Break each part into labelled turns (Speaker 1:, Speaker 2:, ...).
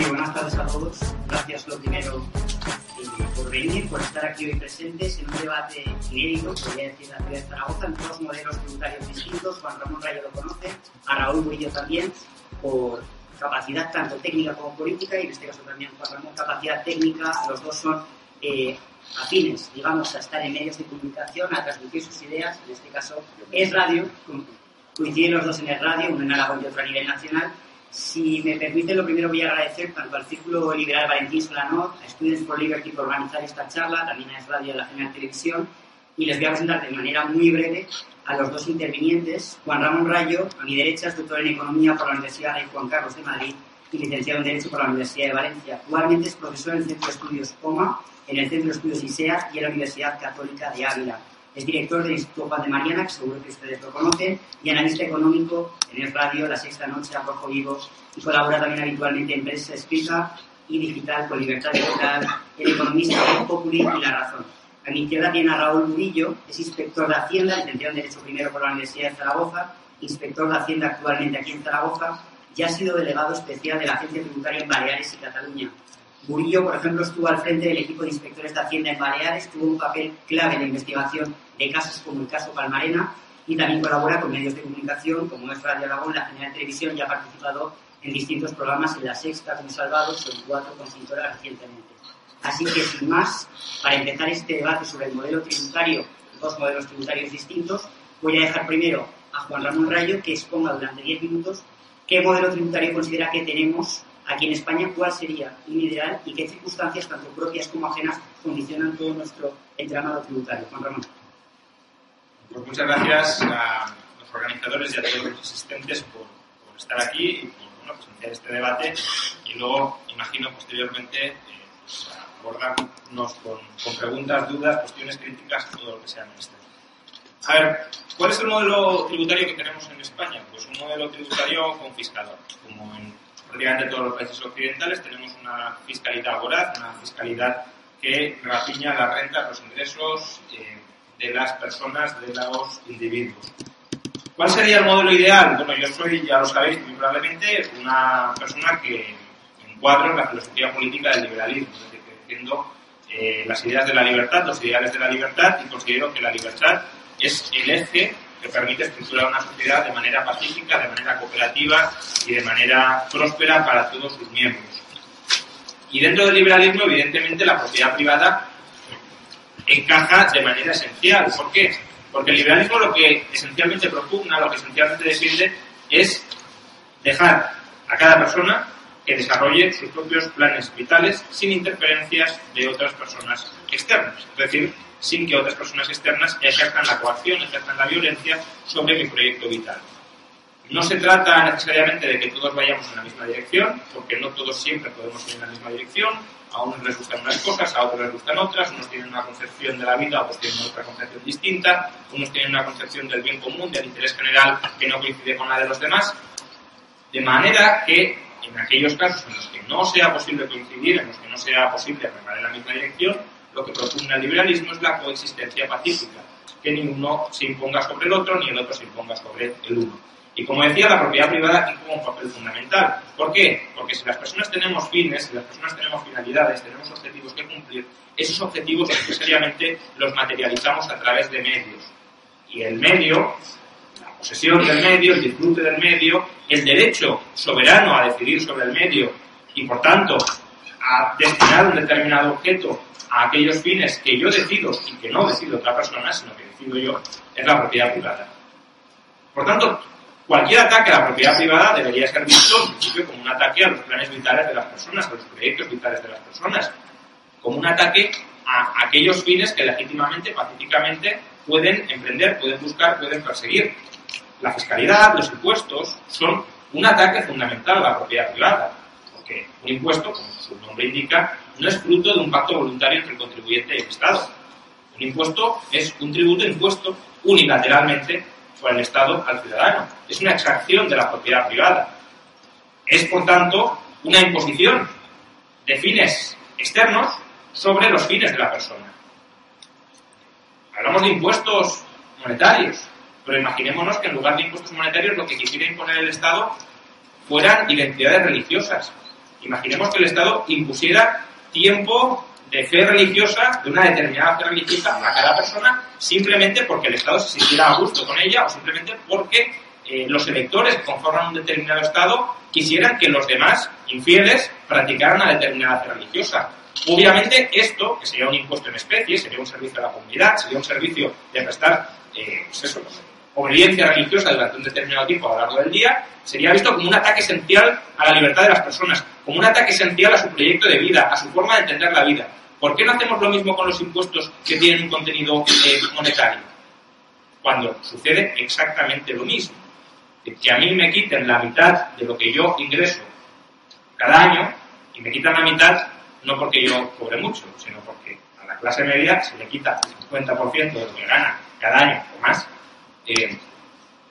Speaker 1: Sí, buenas tardes a todos. Gracias lo primero eh, por venir, por estar aquí hoy presentes en un debate inédito, podría decir, la ciudad de Zaragoza, en dos modelos tributarios distintos. Juan Ramón Rayo lo conoce, a Raúl Murillo también, por capacidad tanto técnica como política, y en este caso también Juan Ramón, capacidad técnica, los dos son eh, afines, digamos, a estar en medios de comunicación, a transmitir sus ideas, en este caso es radio, coinciden los dos en el radio, uno en Aragón y otro a nivel nacional. Si me permite, lo primero voy a agradecer tanto al Círculo Liberal Valentín Solanor, a Students for Liberty por organizar esta charla, también a Es Radio a la General Televisión, y les voy a presentar de manera muy breve a los dos intervinientes. Juan Ramón Rayo, a mi derecha, es doctor en Economía por la Universidad Rey Juan Carlos de Madrid y licenciado en Derecho por la Universidad de Valencia. Actualmente es profesor en el Centro de Estudios OMA, en el Centro de Estudios ISEA y en la Universidad Católica de Ávila. Es director del Instituto Juan de Mariana, que seguro que ustedes lo conocen, y analista económico en el radio La Sexta Noche, a Rojo Vivo, y colabora también habitualmente en Prensa Escrita y Digital con Libertad Digital, El Economista, Populi y La Razón. A mi izquierda tiene a Raúl Murillo, es inspector de Hacienda, licenciado en Derecho primero por la Universidad de Zaragoza, inspector de Hacienda actualmente aquí en Zaragoza, y ha sido delegado especial de la Agencia Tributaria en Baleares y Cataluña. Murillo, por ejemplo, estuvo al frente del equipo de inspectores de Hacienda en Baleares, tuvo un papel clave en la investigación de casos como el caso Palmarena y también colabora con medios de comunicación como es Radio Aragón, la General Televisión y ha participado en distintos programas en La Sexta como Salvados o en Cuatro con Cintora recientemente. Así que, sin más, para empezar este debate sobre el modelo tributario, dos modelos tributarios distintos, voy a dejar primero a Juan Ramón Rayo que exponga durante 10 minutos qué modelo tributario considera que tenemos aquí en España, cuál sería un ideal y qué circunstancias, tanto propias como ajenas, condicionan todo nuestro entramado tributario. Juan Ramón.
Speaker 2: Pues muchas gracias a los organizadores y a todos los asistentes por, estar aquí y por bueno, presenciar este debate y luego, imagino, posteriormente eh, pues, abordarnos con, con, preguntas, dudas, cuestiones críticas, todo lo que sea necesario. A ver, ¿cuál es el modelo tributario que tenemos en España? Pues un modelo tributario confiscador, como en prácticamente todos los países occidentales tenemos una fiscalidad voraz, una fiscalidad que rapiña las rentas, los ingresos eh, de las personas, de los individuos. ¿Cuál sería el modelo ideal? Bueno, yo soy, ya lo sabéis muy probablemente, una persona que encuadro en la filosofía política del liberalismo, es decir, que defiendo eh, las ideas de la libertad, los ideales de la libertad y considero que la libertad es el eje que permite estructurar una sociedad de manera pacífica, de manera cooperativa y de manera próspera para todos sus miembros. Y dentro del liberalismo, evidentemente, la propiedad privada encaja de manera esencial. ¿Por qué? Porque el liberalismo lo que esencialmente propugna, lo que esencialmente defiende, es dejar a cada persona que desarrolle sus propios planes vitales sin interferencias de otras personas externas. Es decir, sin que otras personas externas ejerzan la coacción, ejerzan la violencia sobre mi proyecto vital. No se trata necesariamente de que todos vayamos en la misma dirección, porque no todos siempre podemos ir en la misma dirección. A unos les gustan unas cosas, a otros les gustan otras. Unos tienen una concepción de la vida, otros tienen otra concepción distinta. Unos tienen una concepción del bien común, del interés general, que no coincide con la de los demás. De manera que en aquellos casos en los que no sea posible coincidir, en los que no sea posible remar en la misma dirección, lo que propugna el liberalismo es la coexistencia pacífica, que ni uno se imponga sobre el otro ni el otro se imponga sobre el uno. Y como decía, la propiedad privada aquí juega un papel fundamental. ¿Por qué? Porque si las personas tenemos fines, si las personas tenemos finalidades, tenemos objetivos que cumplir, esos objetivos necesariamente los materializamos a través de medios. Y el medio, la posesión del medio, el disfrute del medio, el derecho soberano a decidir sobre el medio y, por tanto, a destinar un determinado objeto a aquellos fines que yo decido y que no decido otra persona, sino que decido yo, es la propiedad privada. Por tanto, cualquier ataque a la propiedad privada debería ser visto en principio como un ataque a los planes vitales de las personas, a los proyectos vitales de las personas, como un ataque a aquellos fines que legítimamente, pacíficamente pueden emprender, pueden buscar, pueden perseguir. La fiscalidad, los impuestos, son un ataque fundamental a la propiedad privada, porque un impuesto, como su nombre indica, no es fruto de un pacto voluntario entre el contribuyente y el Estado. Un impuesto es un tributo impuesto unilateralmente por el Estado al ciudadano. Es una exacción de la propiedad privada. Es, por tanto, una imposición de fines externos sobre los fines de la persona. Hablamos de impuestos monetarios, pero imaginémonos que en lugar de impuestos monetarios lo que quisiera imponer el Estado fueran identidades religiosas, Imaginemos que el Estado impusiera tiempo de fe religiosa, de una determinada fe religiosa a cada persona, simplemente porque el Estado se sintiera a gusto con ella o simplemente porque eh, los electores que conforman un determinado Estado quisieran que los demás infieles practicaran una determinada fe religiosa. Obviamente esto, que sería un impuesto en especie, sería un servicio a la comunidad, sería un servicio de prestar eh, pues eso, obediencia religiosa durante un determinado tiempo a lo largo del día, sería visto como un ataque esencial a la libertad de las personas, como un ataque esencial a su proyecto de vida, a su forma de entender la vida. ¿Por qué no hacemos lo mismo con los impuestos que tienen un contenido eh, monetario? Cuando sucede exactamente lo mismo. Que a mí me quiten la mitad de lo que yo ingreso cada año y me quitan la mitad no porque yo cobre mucho, sino porque a la clase media se le quita el 50% de lo que gana cada año o más. Eh,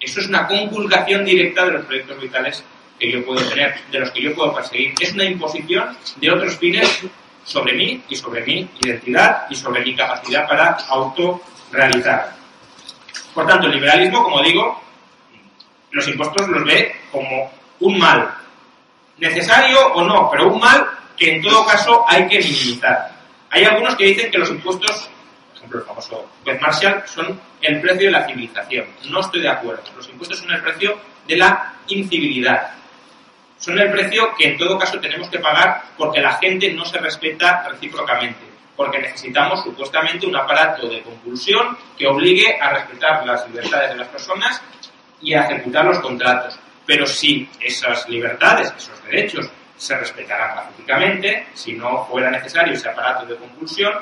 Speaker 2: eso es una conculcación directa de los proyectos vitales que yo puedo tener, de los que yo puedo perseguir. Es una imposición de otros fines sobre mí y sobre mi identidad y sobre mi capacidad para autorrealizar. Por tanto, el liberalismo, como digo, los impuestos los ve como un mal, necesario o no, pero un mal que en todo caso hay que minimizar. Hay algunos que dicen que los impuestos, ejemplo el famoso juez Marshall, son el precio de la civilización. No estoy de acuerdo. Los impuestos son el precio de la incivilidad. Son el precio que en todo caso tenemos que pagar porque la gente no se respeta recíprocamente. Porque necesitamos supuestamente un aparato de compulsión que obligue a respetar las libertades de las personas y a ejecutar los contratos. Pero si esas libertades, esos derechos, se respetaran pacíficamente, si no fuera necesario ese aparato de compulsión,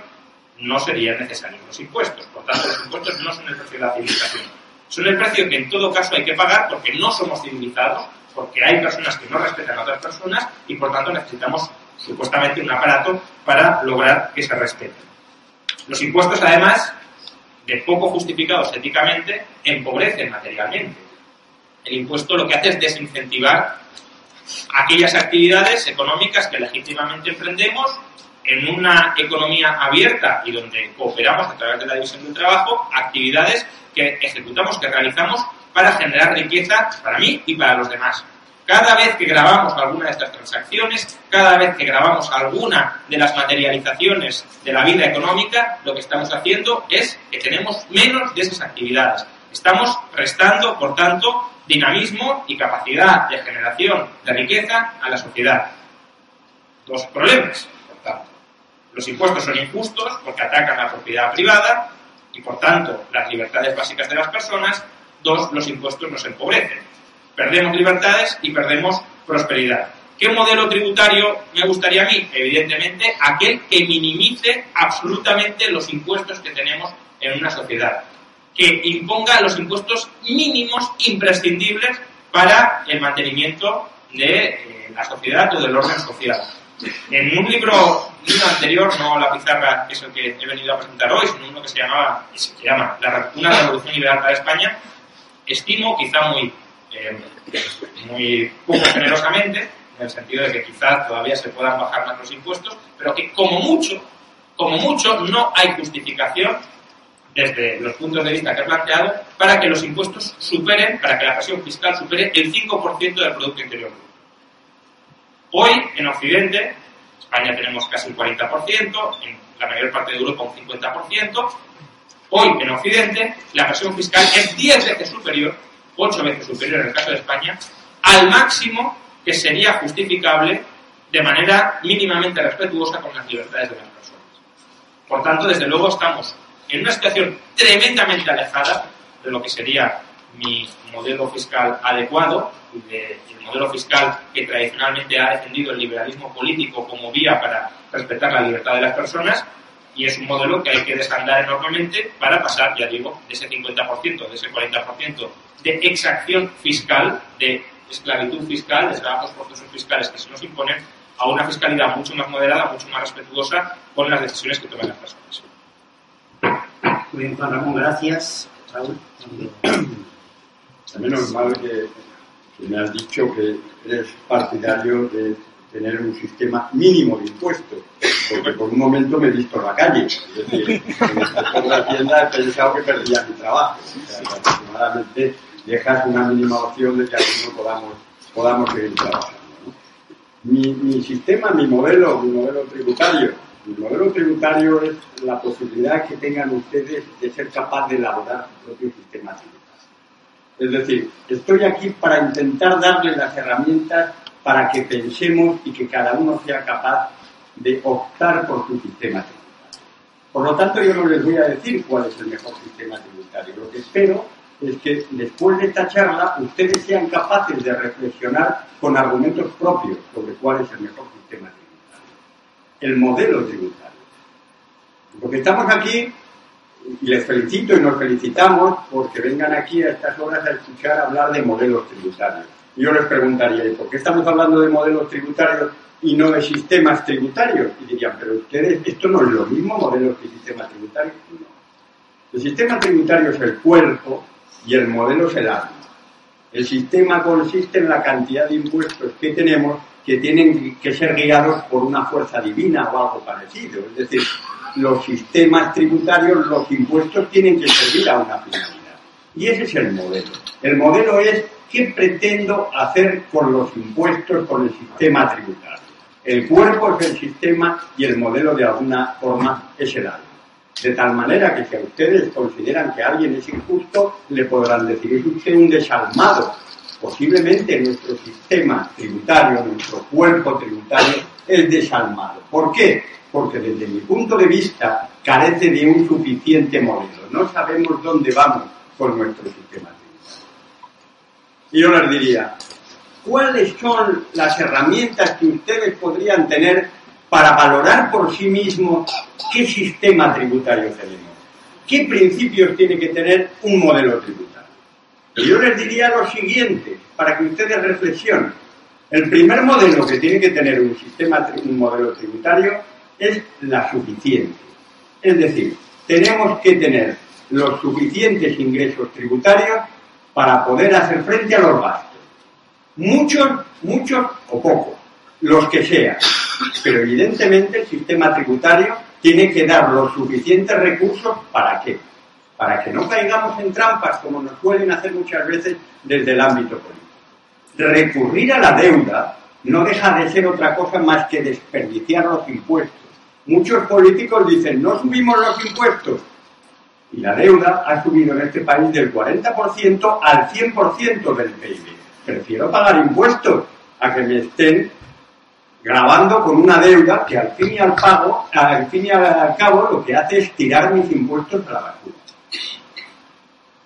Speaker 2: no serían necesarios los impuestos. Por tanto, los impuestos no son el precio de la civilización. Son el precio que en todo caso hay que pagar porque no somos civilizados, porque hay personas que no respetan a otras personas y por tanto necesitamos supuestamente un aparato para lograr que se respeten. Los impuestos, además, de poco justificados éticamente, empobrecen materialmente. El impuesto lo que hace es desincentivar aquellas actividades económicas que legítimamente emprendemos en una economía abierta y donde cooperamos a través de la división del trabajo, actividades que ejecutamos, que realizamos para generar riqueza para mí y para los demás. Cada vez que grabamos alguna de estas transacciones, cada vez que grabamos alguna de las materializaciones de la vida económica, lo que estamos haciendo es que tenemos menos de esas actividades. Estamos restando, por tanto, dinamismo y capacidad de generación de riqueza a la sociedad. Dos problemas. Los impuestos son injustos porque atacan la propiedad privada y, por tanto, las libertades básicas de las personas. Dos, los impuestos nos empobrecen. Perdemos libertades y perdemos prosperidad. ¿Qué modelo tributario me gustaría a mí? Evidentemente, aquel que minimice absolutamente los impuestos que tenemos en una sociedad que imponga los impuestos mínimos imprescindibles para el mantenimiento de eh, la sociedad o del orden social. En un libro, anterior, no la pizarra, que es el que he venido a presentar hoy, sino uno que se llamaba, se llama Una revolución liberal para España, estimo, quizá muy, eh, muy poco generosamente, en el sentido de que quizá todavía se puedan bajar más los impuestos, pero que como mucho, como mucho, no hay justificación desde los puntos de vista que he planteado, para que los impuestos superen, para que la presión fiscal supere el 5% del Producto Interior. Hoy, en Occidente, España tenemos casi un 40%, en la mayor parte de Europa un 50%, hoy en Occidente la presión fiscal es 10 veces superior, 8 veces superior en el caso de España, al máximo que sería justificable de manera mínimamente respetuosa con las libertades de las personas. Por tanto, desde luego estamos en una situación tremendamente alejada de lo que sería mi modelo fiscal adecuado y del modelo fiscal que tradicionalmente ha defendido el liberalismo político como vía para respetar la libertad de las personas y es un modelo que hay que desandar enormemente para pasar, ya digo, de ese 50%, de ese 40% de exacción fiscal, de esclavitud fiscal, de trabajos forzosos fiscales que se nos imponen, a una fiscalidad mucho más moderada, mucho más respetuosa con las decisiones que toman las personas.
Speaker 1: Muy bien, Juan Ramón, gracias. Raúl.
Speaker 3: Menos mal que, me has dicho que eres partidario de tener un sistema mínimo de impuestos, porque por un momento me he visto en la calle. Es decir, en la tienda he pensado que perdía mi trabajo. O sea, dejas una mínima opción de que algunos podamos, podamos seguir trabajando. Mi, mi sistema, mi modelo, mi modelo tributario. Mi modelo tributario es la posibilidad que tengan ustedes de ser capaz de elaborar su propio sistema tributario. Es decir, estoy aquí para intentar darles las herramientas para que pensemos y que cada uno sea capaz de optar por su sistema tributario. Por lo tanto, yo no les voy a decir cuál es el mejor sistema tributario. Lo que espero es que después de esta charla ustedes sean capaces de reflexionar con argumentos propios sobre cuál es el mejor sistema tributario. El modelo tributario. Porque estamos aquí les felicito y nos felicitamos porque vengan aquí a estas horas a escuchar hablar de modelos tributarios. Yo les preguntaría, ¿por qué estamos hablando de modelos tributarios y no de sistemas tributarios? Y dirían, pero ustedes, ¿esto no es lo mismo, modelos y sistemas tributarios? No. El sistema tributario es el cuerpo y el modelo es el alma. El sistema consiste en la cantidad de impuestos que tenemos que tienen que ser guiados por una fuerza divina o algo parecido. Es decir, los sistemas tributarios, los impuestos tienen que servir a una finalidad. Y ese es el modelo. El modelo es qué pretendo hacer con los impuestos, con el sistema tributario. El cuerpo es el sistema y el modelo de alguna forma es el alma. De tal manera que si a ustedes consideran que alguien es injusto, le podrán decir, es usted un desalmado. Posiblemente nuestro sistema tributario, nuestro cuerpo tributario, es desalmado. ¿Por qué? Porque desde mi punto de vista carece de un suficiente modelo. No sabemos dónde vamos con nuestro sistema tributario. Y yo les diría, ¿cuáles son las herramientas que ustedes podrían tener para valorar por sí mismos qué sistema tributario tenemos, qué principios tiene que tener un modelo tributario. Y yo les diría lo siguiente, para que ustedes reflexionen. El primer modelo que tiene que tener un sistema, un modelo tributario, es la suficiencia. Es decir, tenemos que tener los suficientes ingresos tributarios para poder hacer frente a los gastos. Muchos, muchos o pocos, los que sean. Pero evidentemente el sistema tributario tiene que dar los suficientes recursos para qué? Para que no caigamos en trampas como nos suelen hacer muchas veces desde el ámbito político. Recurrir a la deuda no deja de ser otra cosa más que desperdiciar los impuestos. Muchos políticos dicen, no subimos los impuestos. Y la deuda ha subido en este país del 40% al 100% del PIB. Prefiero pagar impuestos a que me estén grabando con una deuda que al fin y al pago, al fin y al cabo lo que hace es tirar mis impuestos a la basura.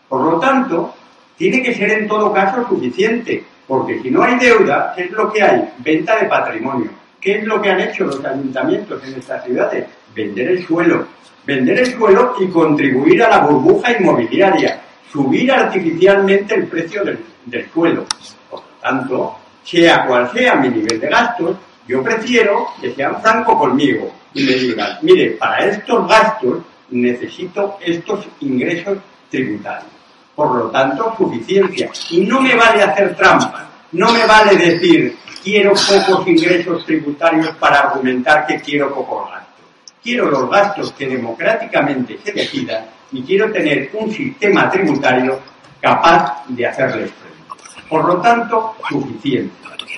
Speaker 3: Por lo tanto, tiene que ser en todo caso suficiente, porque si no hay deuda, ¿qué es lo que hay? Venta de patrimonio. ¿Qué es lo que han hecho los ayuntamientos en estas ciudades? Vender el suelo. Vender el suelo y contribuir a la burbuja inmobiliaria. Subir artificialmente el precio del, suelo. Por lo tanto, sea cual sea mi nivel de gastos, yo prefiero que sean francos conmigo y me digan, mire, para estos gastos necesito estos ingresos tributarios. Por lo tanto, suficiencia. Y no me vale hacer trampa. No me vale decir, quiero pocos ingresos tributarios para argumentar que quiero pocos gastos. Quiero los gastos que democráticamente se decidan y quiero tener un sistema tributario capaz de hacerles frente. Por lo tanto, suficiente.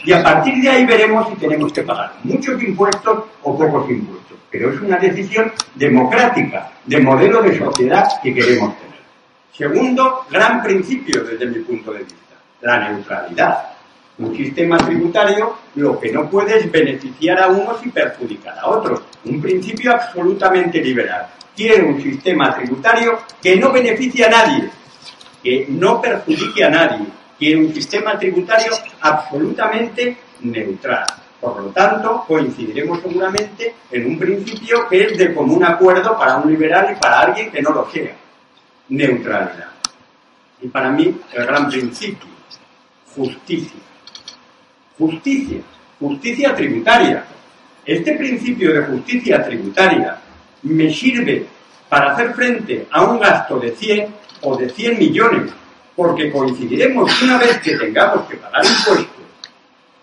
Speaker 3: Y a partir de ahí veremos si tenemos que pagar muchos impuestos o pocos impuestos. Pero es una decisión democrática, de modelo de sociedad que queremos tener. Segundo, gran principio desde mi punto de vista, la neutralidad. Un sistema tributario lo que no puede es beneficiar a unos y perjudicar a otros. Un principio absolutamente liberal. Quiero un sistema tributario que no beneficie a nadie, que no perjudique a nadie, quiere un sistema tributario absolutamente neutral. Por lo tanto, coincidiremos seguramente en un principio que es de común acuerdo para un liberal y para alguien que no lo sea. Neutralidad. Y para mí, el gran principio, justicia. Justicia. Justicia tributaria. Este principio de justicia tributaria me sirve para hacer frente a un gasto de 100 o de 100 millones porque coincidiremos una vez que tengamos que pagar impuestos,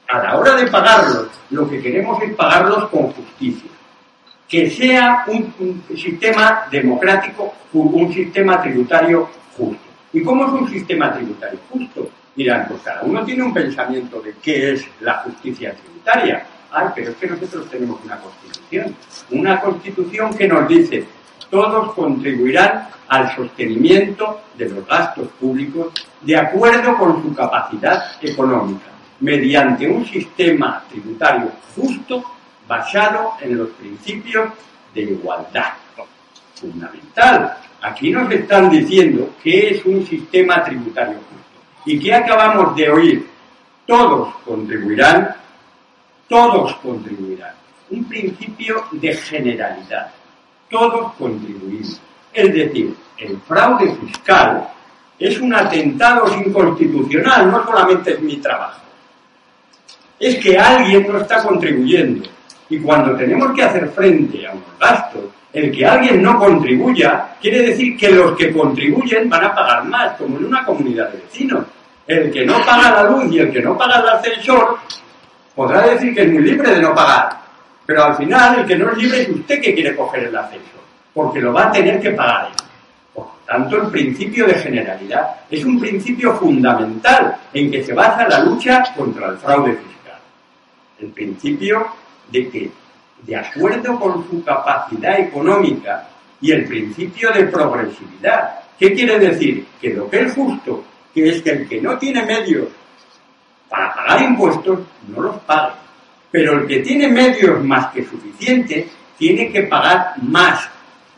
Speaker 3: a la hora de pagarlos, lo que queremos es pagarlos con justicia. Que sea un, un sistema democrático, un sistema tributario justo. ¿Y cómo es un sistema tributario justo? Dirán, pues cada uno tiene un pensamiento de qué es la justicia tributaria. Ay, pero es que nosotros tenemos una constitución. Una constitución que nos dice, todos contribuirán al sostenimiento de los gastos públicos de acuerdo con su capacidad económica, mediante un sistema tributario justo basado en los principios de igualdad. Fundamental. Aquí nos están diciendo que es un sistema tributario justo. ¿Y qué acabamos de oír? Todos contribuirán, todos contribuirán. Un principio de generalidad. Todos contribuimos. Es decir, el fraude fiscal es un atentado inconstitucional, no solamente es mi trabajo. Es que alguien no está contribuyendo. Y cuando tenemos que hacer frente a unos gastos, el que alguien no contribuya quiere decir que los que contribuyen van a pagar más, como en una comunidad de vecinos. El que no paga la luz y el que no paga el ascensor podrá decir que es muy libre de no pagar. Pero al final el que no es libre es usted que quiere coger el ascensor, porque lo va a tener que pagar él. Por lo tanto, el principio de generalidad es un principio fundamental en que se basa la lucha contra el fraude fiscal. El principio de que, de acuerdo con su capacidad económica y el principio de progresividad, ¿qué quiere decir? Que lo que es justo, que es que el que no tiene medios para pagar impuestos, no los pague. Pero el que tiene medios más que suficientes, tiene que pagar más,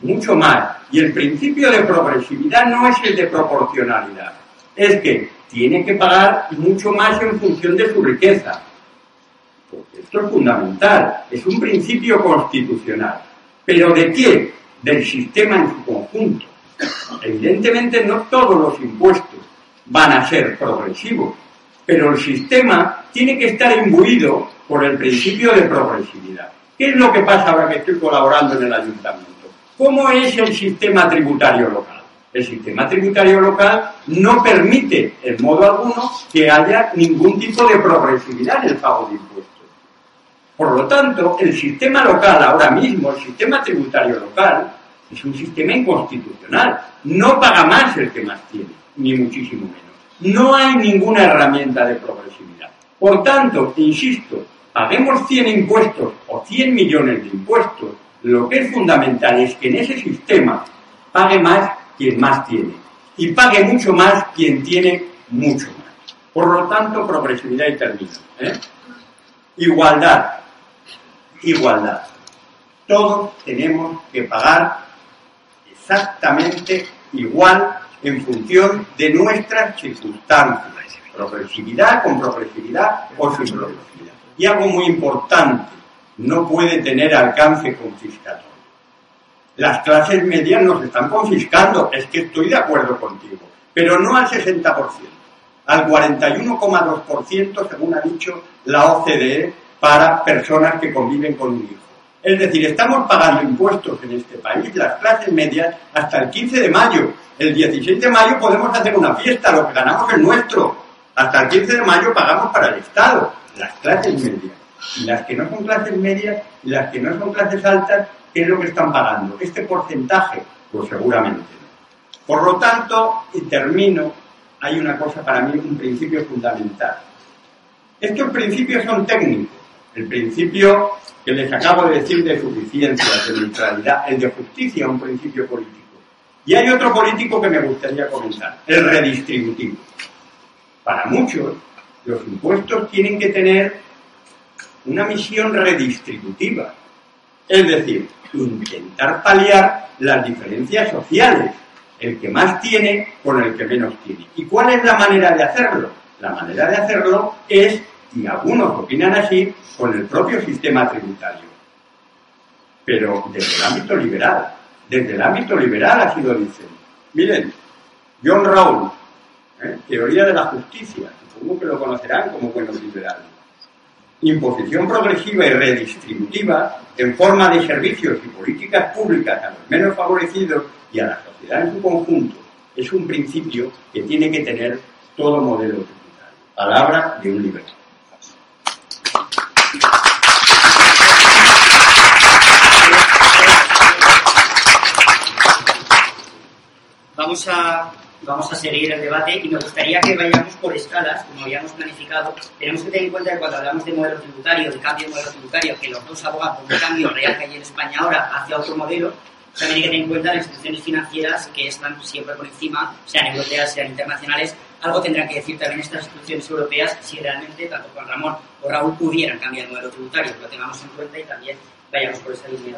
Speaker 3: mucho más. Y el principio de progresividad no es el de proporcionalidad, es que tiene que pagar mucho más en función de su riqueza. Porque esto es fundamental, es un principio constitucional. ¿Pero de qué? Del sistema en su conjunto. Evidentemente no todos los impuestos van a ser progresivos, pero el sistema tiene que estar imbuido por el principio de progresividad. ¿Qué es lo que pasa ahora que estoy colaborando en el ayuntamiento? ¿Cómo es el sistema tributario local? El sistema tributario local no permite, en modo alguno, que haya ningún tipo de progresividad en el pago de impuestos. Por lo tanto, el sistema local ahora mismo, el sistema tributario local, es un sistema inconstitucional. No paga más el que más tiene, ni muchísimo menos. No hay ninguna herramienta de progresividad. Por tanto, insisto, paguemos 100 impuestos o 100 millones de impuestos, lo que es fundamental es que en ese sistema pague más quien más tiene y pague mucho más quien tiene mucho más. Por lo tanto, progresividad y término. ¿eh? Igualdad. Igualdad. Todos tenemos que pagar exactamente igual en función de nuestras circunstancias. Progresividad con progresividad o sin progresividad. Y algo muy importante, no puede tener alcance confiscatorio. Las clases medias nos están confiscando, es que estoy de acuerdo contigo, pero no al 60%, al 41,2% según ha dicho la OCDE para personas que conviven con un hijo. Es decir, estamos pagando impuestos en este país, las clases medias, hasta el 15 de mayo. El 16 de mayo podemos hacer una fiesta, lo que ganamos es nuestro. Hasta el 15 de mayo pagamos para el Estado, las clases medias. Y las que no son clases medias y las que no son clases altas, ¿qué es lo que están pagando? ¿Este porcentaje? Pues seguramente no. Por lo tanto, y termino, hay una cosa para mí, un principio fundamental. Estos principios son técnicos. El principio que les acabo de decir de suficiencia, de neutralidad, el de justicia, un principio político. Y hay otro político que me gustaría comentar, el redistributivo. Para muchos, los impuestos tienen que tener una misión redistributiva, es decir, intentar paliar las diferencias sociales, el que más tiene con el que menos tiene. ¿Y cuál es la manera de hacerlo? La manera de hacerlo es, y algunos opinan así, con el propio sistema tributario. Pero desde el ámbito liberal, desde el ámbito liberal ha sido dicen, miren, John Rawls, ¿eh? teoría de la justicia, supongo que lo conocerán como buenos liberales. Imposición progresiva y redistributiva en forma de servicios y políticas públicas a los menos favorecidos y a la sociedad en su conjunto es un principio que tiene que tener todo modelo tributario. Palabra de un liberal.
Speaker 1: Vamos a vamos a seguir el debate y me gustaría que vayamos por escalas, como habíamos planificado. Tenemos que tener en cuenta que cuando hablamos de modelo tributario, de cambio de modelo tributario, que los dos abogan por un cambio real que hay en España ahora hacia otro modelo, también hay que tener en cuenta las instituciones financieras que están siempre por encima, sean europeas, sean internacionales. Algo tendrán que decir también estas instituciones europeas si realmente tanto Juan Ramón o Raúl pudieran cambiar el modelo tributario, lo tengamos en cuenta y también vayamos por esa línea.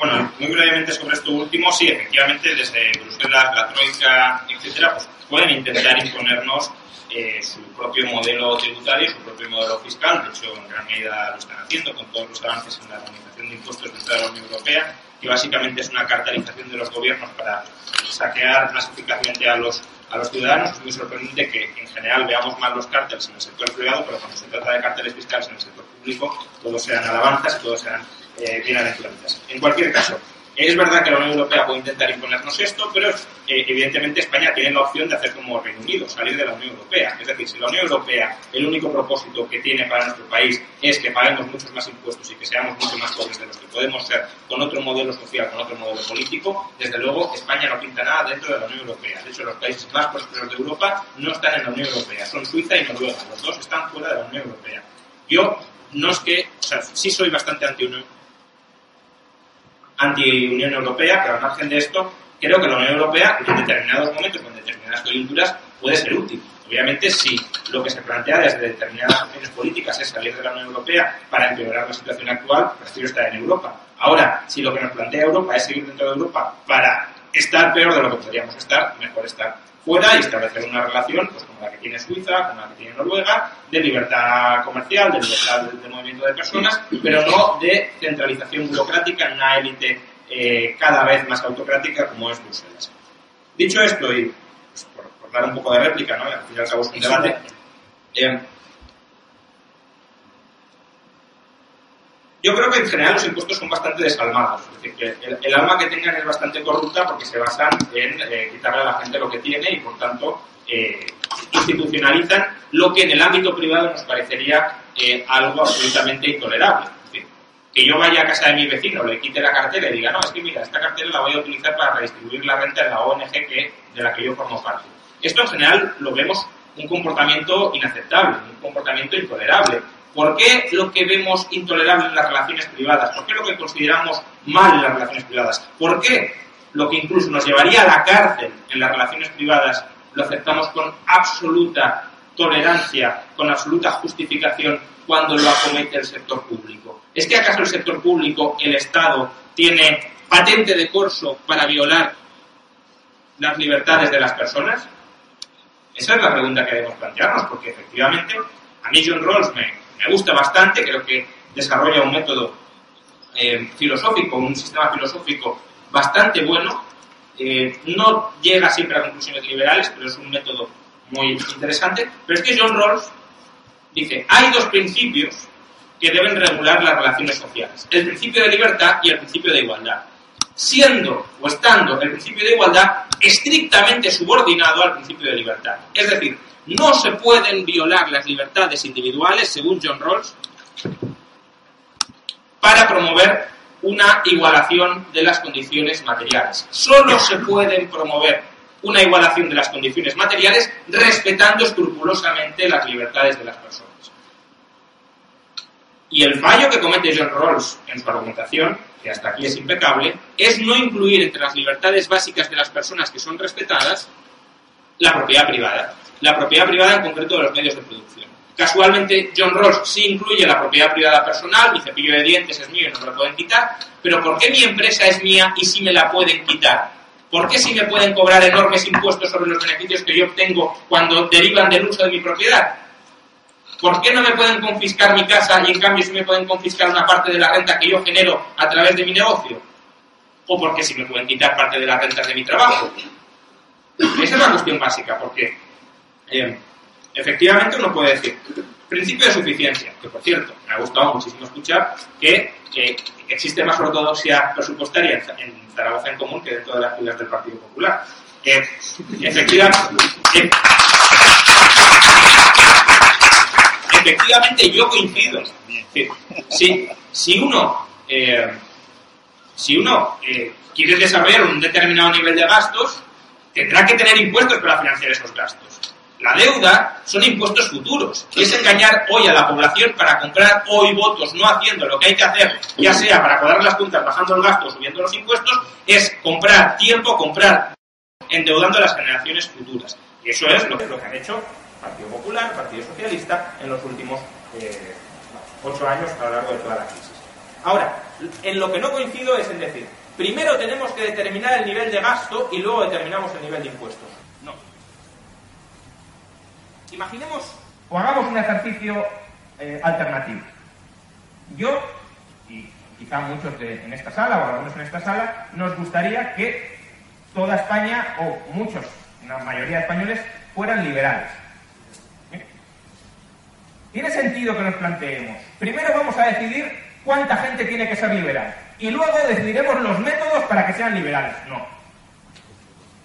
Speaker 2: Bueno, muy brevemente sobre esto último, sí, efectivamente, desde Bruselas, la Troika, etcétera, pues pueden intentar imponernos eh, su propio modelo tributario, su propio modelo fiscal. De hecho, en gran medida lo están haciendo con todos los avances en la organización de impuestos dentro de la Unión Europea, que básicamente es una cartelización de los gobiernos para saquear masificadamente a los a los ciudadanos. Es muy sorprendente que en general veamos más los cárteles en el sector privado, pero cuando se trata de cárteles fiscales en el sector público, todos sean alabanzas todos sean eh. En cualquier caso, es verdad que la Unión Europea puede intentar imponernos esto, pero eh, evidentemente España tiene la opción de hacer como Reino Unido, salir de la Unión Europea. Es decir, si la Unión Europea, el único propósito que tiene para nuestro país es que paguemos muchos más impuestos y que seamos mucho más pobres de los que podemos ser con otro modelo social, con otro modelo político, desde luego España no pinta nada dentro de la Unión Europea. De hecho, los países más prósperos de Europa no están en la Unión Europea, son Suiza y Noruega. Los dos están fuera de la Unión Europea. Yo no es que, o sea, sí soy bastante anti-Unión anti-Unión Europea, pero al margen de esto, creo que la Unión Europea en determinados momentos, en determinadas coyunturas, puede ser útil. Obviamente, si lo que se plantea desde determinadas opciones políticas es salir de la Unión Europea para empeorar la situación actual, prefiero estar en Europa. Ahora, si lo que nos plantea Europa es seguir dentro de Europa para estar peor de lo que podríamos estar, mejor estar fuera y establecer una relación pues, como la que tiene Suiza, como la que tiene Noruega, de libertad comercial, de libertad de, movimiento de personas, pero no de centralización burocrática en una élite eh, cada vez más autocrática como es Bruselas. Dicho esto, y pues, por, dar un poco de réplica, ¿no? al fin y al cabo es un debate, eh, Yo creo que en general los impuestos son bastante desalmados. Es decir, que el, alma que tengan es bastante corrupta porque se basan en eh, quitarle a la gente lo que tiene y, por tanto, eh, institucionalizan lo que en el ámbito privado nos parecería eh, algo absolutamente intolerable. Es decir, que yo vaya a casa de mi vecino, le quite la cartera y diga, no, es que mira, esta cartera la voy a utilizar para redistribuir la renta en la ONG que, de la que yo formo parte. Esto en general lo vemos un comportamiento inaceptable, un comportamiento intolerable ¿Por qué lo que vemos intolerable en las relaciones privadas? ¿Por qué lo que consideramos mal en las relaciones privadas? ¿Por qué lo que incluso nos llevaría a la cárcel en las relaciones privadas lo aceptamos con absoluta tolerancia, con absoluta justificación cuando lo acomete el sector público? ¿Es que acaso el sector público, el Estado, tiene patente de corso para violar las libertades de las personas? Esa es la pregunta que debemos plantearnos, porque efectivamente a mí John Rawls me, me gusta bastante, creo que desarrolla un método eh, filosófico, un sistema filosófico bastante bueno. Eh, no llega siempre a conclusiones liberales, pero es un método muy interesante. Pero es que John Rawls dice, hay dos principios que deben regular las relaciones sociales. El principio de libertad y el principio de igualdad. Siendo o estando el principio de igualdad estrictamente subordinado al principio de libertad. Es decir, no se pueden violar las libertades individuales, según John Rawls, para promover una igualación de las condiciones materiales. Solo se pueden promover una igualación de las condiciones materiales respetando escrupulosamente las libertades de las personas. Y el fallo que comete John Rawls en su argumentación, que hasta aquí es impecable, es no incluir entre las libertades básicas de las personas que son respetadas la propiedad privada la propiedad privada en concreto de los medios de producción. Casualmente, John Ross sí incluye la propiedad privada personal, mi cepillo de dientes es mío y no me lo pueden quitar, pero ¿por qué mi empresa es mía y sí me la pueden quitar? ¿Por qué sí me pueden cobrar enormes impuestos sobre los beneficios que yo obtengo cuando derivan del uso de mi propiedad? ¿Por qué no me pueden confiscar mi casa y en cambio sí me pueden confiscar una parte de la renta que yo genero a través de mi negocio? ¿O por qué sí me pueden quitar parte de las rentas de mi trabajo? Esa es la cuestión básica, porque efectivamente uno puede decir, principio de suficiencia, que por cierto, me ha gustado muchísimo escuchar que, existe más ortodoxia presupuestaria en, Zaragoza en común que dentro de las filas del Partido Popular. efectivamente, efectivamente yo coincido. Si, si uno, eh, si uno eh, quiere desarrollar un determinado nivel de gastos, tendrá que tener impuestos para financiar esos gastos. La deuda son impuestos futuros es engañar hoy a la población para comprar hoy votos, no haciendo lo que hay que hacer, ya sea para cuadrar las cuentas bajando el gasto subiendo los impuestos, es comprar tiempo, comprar endeudando a las generaciones futuras. Y eso es lo que, lo que han hecho Partido Popular, Partido Socialista en los últimos eh, ocho años a lo largo de toda la crisis. Ahora, en lo que no coincido es en decir, primero tenemos que determinar el nivel de gasto y luego determinamos el nivel de impuestos. Imaginemos o hagamos un ejercicio eh, alternativo. Yo, y quizá muchos de, en esta sala o algunos en esta sala, nos gustaría que toda España o muchos, la mayoría de españoles, fueran liberales. Tiene sentido que nos planteemos. Primero vamos a decidir cuánta gente tiene que ser liberal y luego decidiremos los métodos para que sean liberales. No.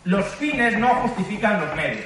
Speaker 2: Los fines no justifican los medios.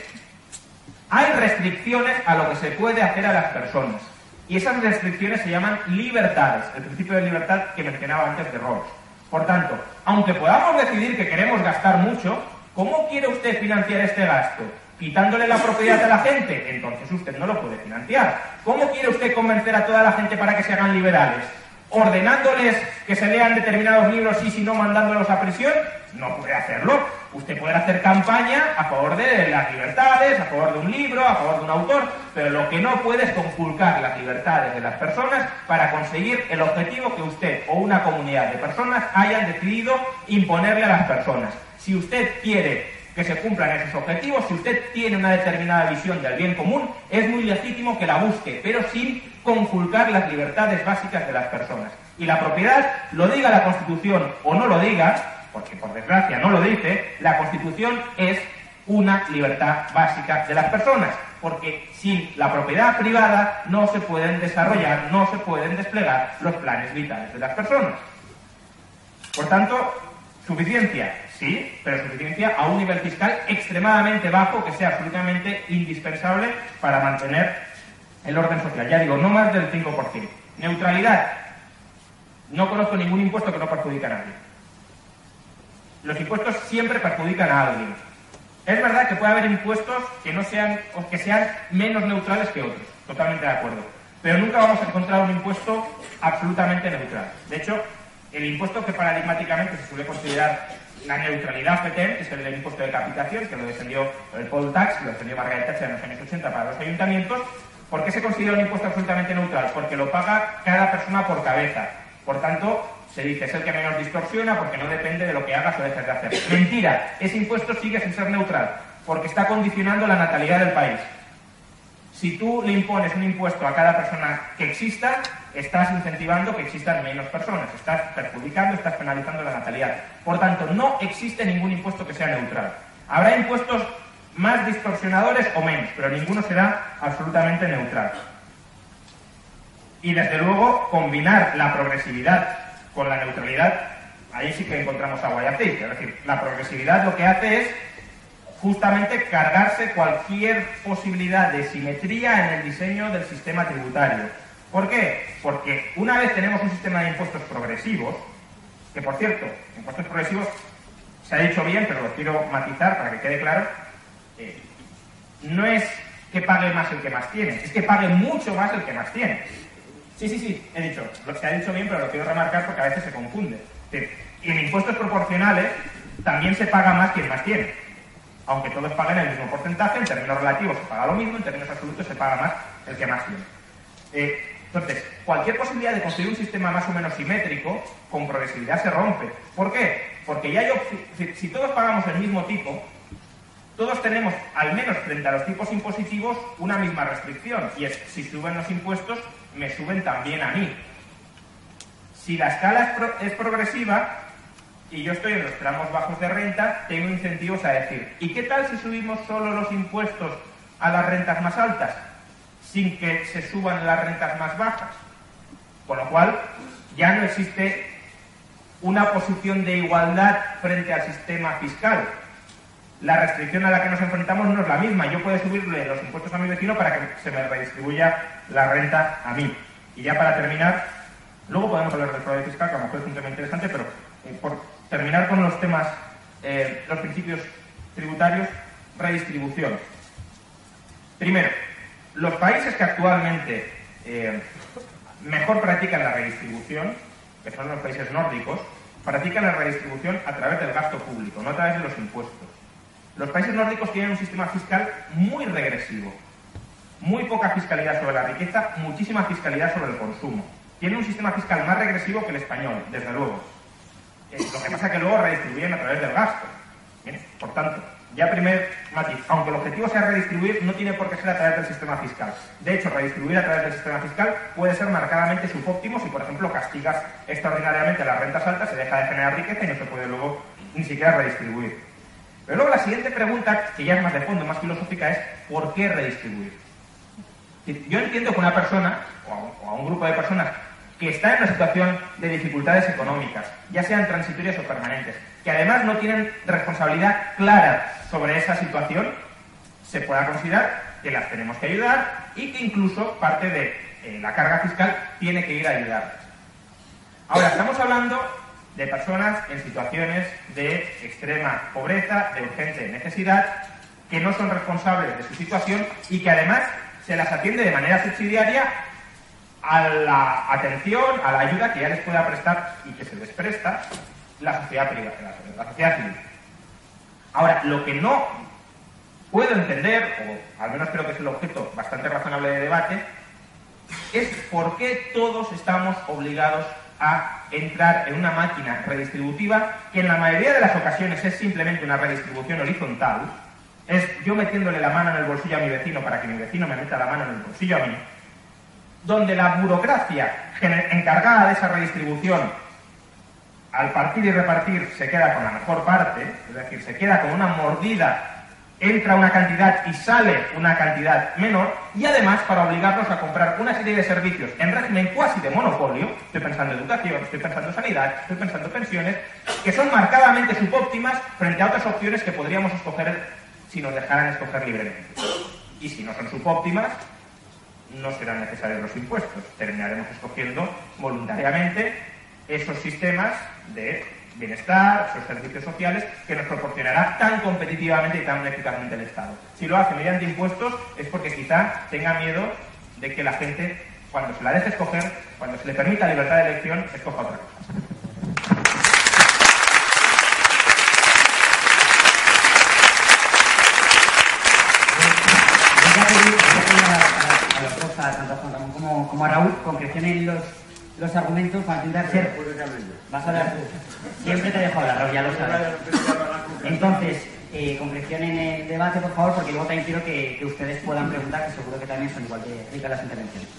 Speaker 2: Hay restricciones a lo que se puede hacer a las personas. Y esas restricciones se llaman libertades, el principio de libertad que mencionaba antes de Rawls. Por tanto, aunque podamos decidir que queremos gastar mucho, ¿cómo quiere usted financiar este gasto? quitándole la propiedad a la gente, entonces usted no lo puede financiar. ¿Cómo quiere usted convencer a toda la gente para que se hagan liberales? ¿Ordenándoles que se lean determinados libros y si no mandándolos a prisión? No puede hacerlo. Usted puede hacer campaña a favor de las libertades, a favor de un libro, a favor de un autor, pero lo que no puede es conculcar las libertades de las personas para conseguir el objetivo que usted o una comunidad de personas hayan decidido imponerle a las personas. Si usted quiere que se cumplan esos objetivos. Si usted tiene una determinada visión del bien común, es muy legítimo que la busque, pero sin conculcar las libertades básicas de las personas. Y la propiedad, lo diga la Constitución o no lo diga, porque por desgracia no lo dice, la Constitución es una libertad básica de las personas, porque sin la propiedad privada no se pueden desarrollar, no se pueden desplegar los planes vitales de las personas. Por tanto, suficiencia, Sí, pero suficiencia a un nivel fiscal extremadamente bajo que sea absolutamente indispensable para mantener el orden social. Ya digo, no más del 5%. Neutralidad. No conozco ningún impuesto que no perjudique a nadie. Los impuestos siempre perjudican a alguien. Es verdad que puede haber impuestos que no sean o que sean menos neutrales que otros. Totalmente de acuerdo. Pero nunca vamos a encontrar un impuesto absolutamente neutral. De hecho, el impuesto que paradigmáticamente se suele considerar la neutralidad FETER, que es el del impuesto de capitación, que lo defendió el Paul Tax, lo defendió Margaret Thatcher en los años 80 para los ayuntamientos. ¿Por qué se considera un impuesto absolutamente neutral? Porque lo paga cada persona por cabeza. Por tanto, se dice es el que menos distorsiona porque no depende de lo que hagas o dejes de hacer. Mentira, ese impuesto sigue sin ser neutral, porque está condicionando la natalidad del país. Si tú le impones un impuesto a cada persona que exista, estás incentivando que existan menos personas, estás perjudicando, estás penalizando la natalidad. Por tanto, no existe ningún impuesto que sea neutral. Habrá impuestos más distorsionadores o menos, pero ninguno será absolutamente neutral. Y desde luego, combinar la progresividad con la neutralidad, ahí sí que encontramos agua y aceite. Es decir, la progresividad lo que hace es justamente cargarse cualquier posibilidad de simetría en el diseño del sistema tributario. ¿Por qué? Porque una vez tenemos un sistema de impuestos progresivos, que por cierto, impuestos progresivos se ha dicho bien, pero lo quiero matizar para que quede claro, eh, no es que pague más el que más tiene, es que pague mucho más el que más tiene. Sí, sí, sí, he dicho, se ha dicho bien, pero lo quiero remarcar porque a veces se confunde. Y en impuestos proporcionales también se paga más quien más tiene aunque todos paguen el mismo porcentaje, en términos relativos se paga lo mismo, en términos absolutos se paga más el que más tiene. Eh, entonces, cualquier posibilidad de construir un sistema más o menos simétrico, con progresividad se rompe. ¿Por qué? Porque ya yo, si, todos pagamos el mismo tipo, todos tenemos, al menos frente a los tipos impositivos, una misma restricción, y es, si suben los impuestos, me suben también a mí. Si la escala es progresiva, y yo estoy en los tramos bajos de renta, tengo incentivos a decir, ¿y qué tal si subimos solo los impuestos a las rentas más altas, sin que se suban las rentas más bajas? Con lo cual, ya no existe una posición de igualdad frente al sistema fiscal. La restricción a la que nos enfrentamos no es la misma. Yo puedo subirle los impuestos a mi vecino para que se me redistribuya la renta a mí. Y ya para terminar, luego podemos hablar del fraude fiscal, que a lo mejor es un tema interesante, pero eh, por terminar con los temas, eh, los principios tributarios, redistribución. Primero, los países que actualmente eh, mejor practican la redistribución, que son los países nórdicos, practican la redistribución a través del gasto público, no a través de los impuestos. Los países nórdicos tienen un sistema fiscal muy regresivo, muy poca fiscalidad sobre la riqueza, muchísima fiscalidad sobre el consumo. Tienen un sistema fiscal más regresivo que el español, desde luego. Eh, lo que pasa es que luego redistribuyen a través del gasto. Por tanto, ya primer matiz, aunque el objetivo sea redistribuir, no tiene por qué ser a través del sistema fiscal. De hecho, redistribuir a través del sistema fiscal puede ser marcadamente subóptimo si, por ejemplo, castigas extraordinariamente las rentas altas, se deja de generar riqueza y no se puede luego ni siquiera redistribuir. Pero luego la siguiente pregunta, que ya es más de fondo, más filosófica, es ¿por qué redistribuir? Yo entiendo que una persona, o a un grupo de personas, que está en una situación de dificultades económicas, ya sean transitorias o permanentes, que además no tienen responsabilidad clara sobre esa situación, se pueda considerar que las tenemos que ayudar y que incluso parte de eh, la carga fiscal tiene que ir a ayudar. Ahora, estamos hablando de personas en situaciones de extrema pobreza, de urgente necesidad, que no son responsables de su situación y que además se las atiende de manera subsidiaria a la atención, a la ayuda que ya les pueda prestar y que se les presta la sociedad privada, la sociedad civil. Ahora, lo que no puedo entender, o al menos creo que es el objeto bastante razonable de debate, es por qué todos estamos obligados a entrar en una máquina redistributiva que en la mayoría de las ocasiones es simplemente una redistribución horizontal, es yo metiéndole la mano en el bolsillo a mi vecino para que mi vecino me meta la mano en el bolsillo a mí, donde la burocracia encargada de esa redistribución al partir y repartir se queda con la mejor parte, es decir, se queda con una mordida, entra una cantidad y sale una cantidad menor, y además para obligarnos a comprar una serie de servicios en régimen cuasi de monopolio, estoy pensando en educación, estoy pensando en sanidad, estoy pensando en pensiones, que son marcadamente subóptimas frente a otras opciones que podríamos escoger si nos dejaran escoger libremente. Y si no son subóptimas, no serán necesarios los impuestos. Terminaremos escogiendo voluntariamente esos sistemas de bienestar, esos servicios sociales que nos proporcionará tan competitivamente y tan eficazmente el Estado. Si lo hace mediante impuestos es porque quizá tenga miedo de que la gente, cuando se la deje escoger, cuando se le permita libertad de elección, escoja otra cosa.
Speaker 1: Tanto a Juan Ramón como, como, a Raúl, concrecionen los, los argumentos para intentar ser... Vas a hablar tú. Siempre te dejo hablar, Raúl, ya lo sabes. Entonces, eh, concrecionen el debate, por favor, porque luego también quiero que, que, ustedes puedan preguntar, que seguro que también son igual de ricas las intervenciones.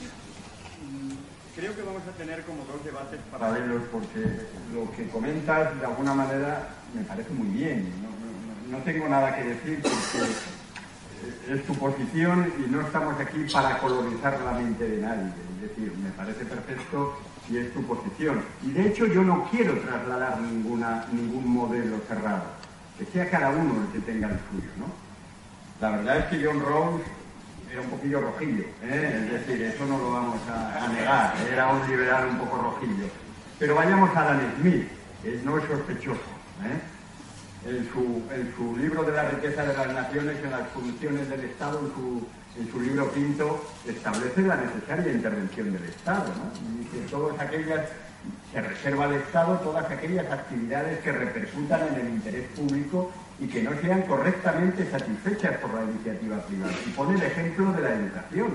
Speaker 3: Creo que vamos a tener como dos debates paralelos, porque lo que comentas, de alguna manera, me parece muy bien. No, no, no tengo nada que decir, porque es tu posición y no estamos aquí para colonizar la mente de nadie. Es decir, me parece perfecto y es tu posición. Y de hecho yo no quiero trasladar ninguna, ningún modelo cerrado, que sea cada uno el que tenga el suyo. ¿no? La verdad es que John Rawls era un poquillo rojillo, ¿eh? es decir, eso no lo vamos a, negar, era un liberal un poco rojillo. Pero vayamos a Dan Smith, que no es sospechoso. ¿eh? En su, libro de la riqueza de las naciones, en las funciones del Estado, en su, libro quinto, establece la necesaria intervención del Estado. ¿no? Y que todas aquellas, se reserva al Estado todas aquellas actividades que repercutan en el interés público y que no sean correctamente satisfechas por la iniciativa privada. Y pone el ejemplo de la educación.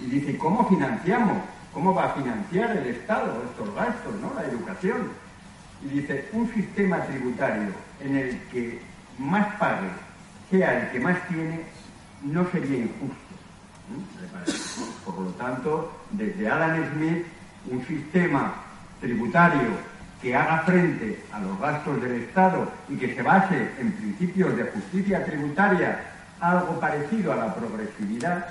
Speaker 3: Y dice, ¿cómo financiamos? ¿Cómo va a financiar el Estado estos gastos, ¿no? la educación? Y dice, un sistema tributario en el que más pague sea el que más tiene, no sería injusto. Por lo tanto, desde Adam Smith, un sistema tributario que haga frente a los gastos del Estado y que se base en principios de justicia tributaria, algo parecido a la progresividad,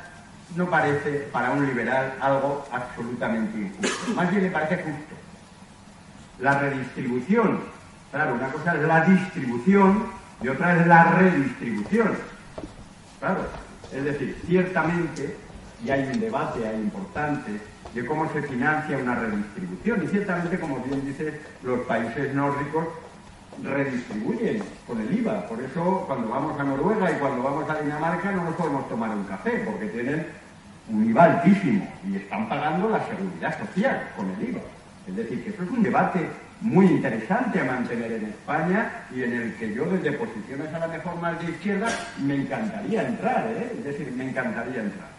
Speaker 3: no parece para un liberal algo absolutamente injusto. Más bien le parece justo la redistribución. Claro, una cosa es la distribución y otra es la redistribución. Claro, es decir, ciertamente, y hay un debate ahí importante de cómo se financia una redistribución, y ciertamente, como bien dice, los países nórdicos redistribuyen con el IVA. Por eso cuando vamos a Noruega y cuando vamos a Dinamarca no nos podemos tomar un café porque tienen un IVA altísimo y están pagando la seguridad social con el IVA. Es decir, que eso es un debate muy interesante a mantener en España y en el que yo desde posiciones a la mejor más de izquierda me encantaría entrar, ¿eh? es decir, me encantaría entrar.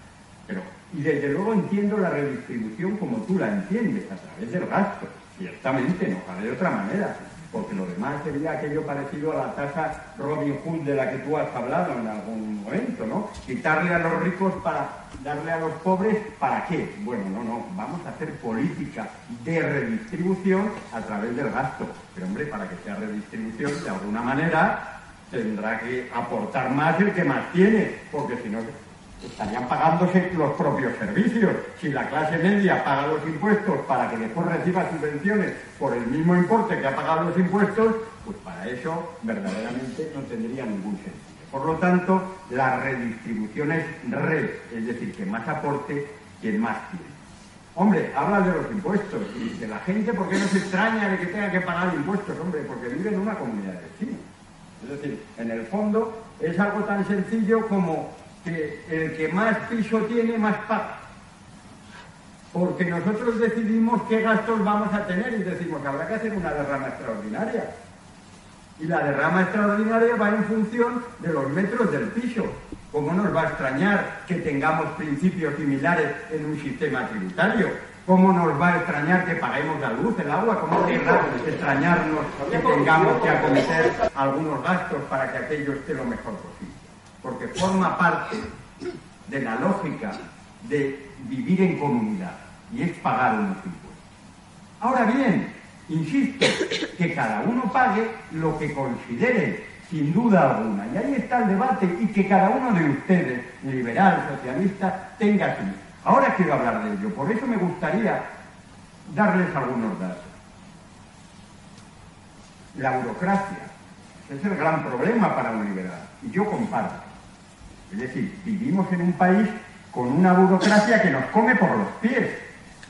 Speaker 3: Pero, y desde luego entiendo la redistribución como tú la entiendes, a través del gasto, ciertamente, no de otra manera porque lo demás sería aquello parecido a la tasa Robin Hood de la que tú has hablado en algún momento, ¿no? Quitarle a los ricos para darle a los pobres, ¿para qué? Bueno, no, no, vamos a hacer política de redistribución a través del gasto. Pero hombre, para que sea redistribución, de alguna manera tendrá que aportar más el que más tiene, porque si no estarían pagándose los propios servicios. Si la clase media paga los impuestos para que después reciba subvenciones por el mismo importe que ha pagado los impuestos, pues para eso verdaderamente no tendría ningún sentido. Por lo tanto, la redistribución es red, es decir, que más aporte quien más tiene. Hombre, habla de los impuestos y de la gente, ¿por qué no se extraña de que tenga que pagar impuestos? Hombre, porque vive en una comunidad de vecinos. Es decir, en el fondo es algo tan sencillo como que el que más piso tiene, más paga. Porque nosotros decidimos qué gastos vamos a tener y decimos, habrá que hacer una derrama extraordinaria. Y la derrama extraordinaria va en función de los metros del piso. ¿Cómo nos va a extrañar que tengamos principios similares en un sistema tributario? ¿Cómo nos va a extrañar que paguemos la luz, el agua? ¿Cómo a extrañarnos que tengamos que acometer algunos gastos para que aquello esté lo mejor posible? Porque forma parte de la lógica de vivir en comunidad y es pagar unos impuestos. Ahora bien, insisto, que cada uno pague lo que considere, sin duda alguna. Y ahí está el debate y que cada uno de ustedes, liberal, socialista, tenga su. Ahora quiero hablar de ello, por eso me gustaría darles algunos datos. La burocracia es el gran problema para un liberal, y yo comparto. Es decir, vivimos en un país con una burocracia que nos come por los pies.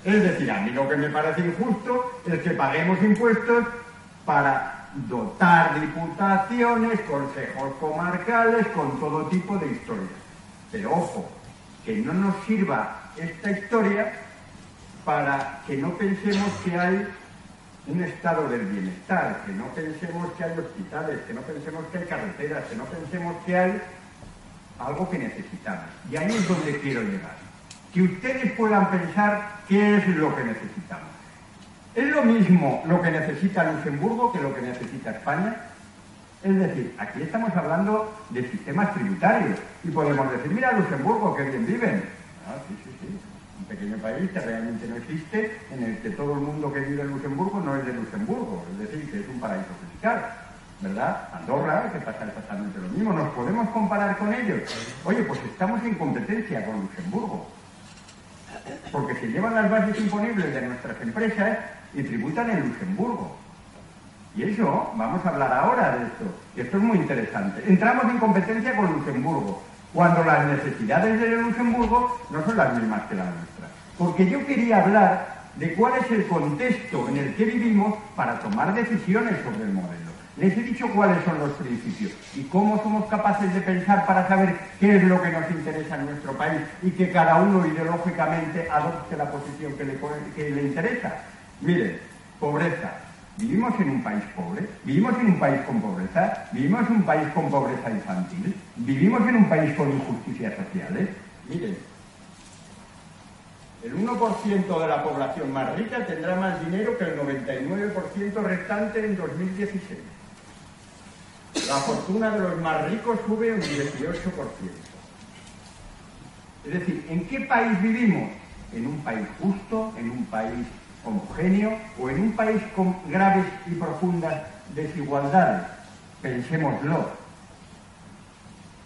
Speaker 3: Es decir, a mí lo que me parece injusto es que paguemos impuestos para dotar diputaciones, consejos comarcales, con todo tipo de historias. Pero ojo, que no nos sirva esta historia para que no pensemos que hay un estado del bienestar, que no pensemos que hay hospitales, que no pensemos que hay carreteras, que no pensemos que hay algo que necesitamos. Y ahí es donde quiero llegar. Que ustedes puedan pensar qué es lo que necesitamos. ¿Es lo mismo lo que necesita Luxemburgo que lo que necesita España? Es decir, aquí estamos hablando de sistemas tributarios y podemos decir, mira Luxemburgo, qué bien viven. Ah, sí, sí, sí. Un pequeño país que realmente no existe, en el que todo el mundo que vive en Luxemburgo no es de Luxemburgo, es decir, que es un paraíso fiscal. ¿Verdad? Andorra, que pasa exactamente lo mismo. ¿Nos podemos comparar con ellos? Oye, pues estamos en competencia con Luxemburgo. Porque se llevan las bases imponibles de nuestras empresas y tributan en Luxemburgo. Y eso, vamos a hablar ahora de esto. Y esto es muy interesante. Entramos en competencia con Luxemburgo, cuando las necesidades de Luxemburgo no son las mismas que las nuestras. Porque yo quería hablar de cuál es el contexto en el que vivimos para tomar decisiones sobre el modelo. Les he dicho cuáles son los principios y cómo somos capaces de pensar para saber qué es lo que nos interesa en nuestro país y que cada uno ideológicamente adopte la posición que le, interesa. Miren, pobreza. ¿Vivimos en un país pobre? ¿Vivimos en un país con pobreza? ¿Vivimos en un país con pobreza infantil? ¿Vivimos en un país con injusticias sociales? Miren, el 1% de la población más rica tendrá más dinero que el 99% restante en 2016. La fortuna de los más ricos sube un 18%. Es decir, ¿en qué país vivimos? ¿En un país justo? ¿En un país homogéneo? ¿O en un país con graves y profundas desigualdades? Pensémoslo.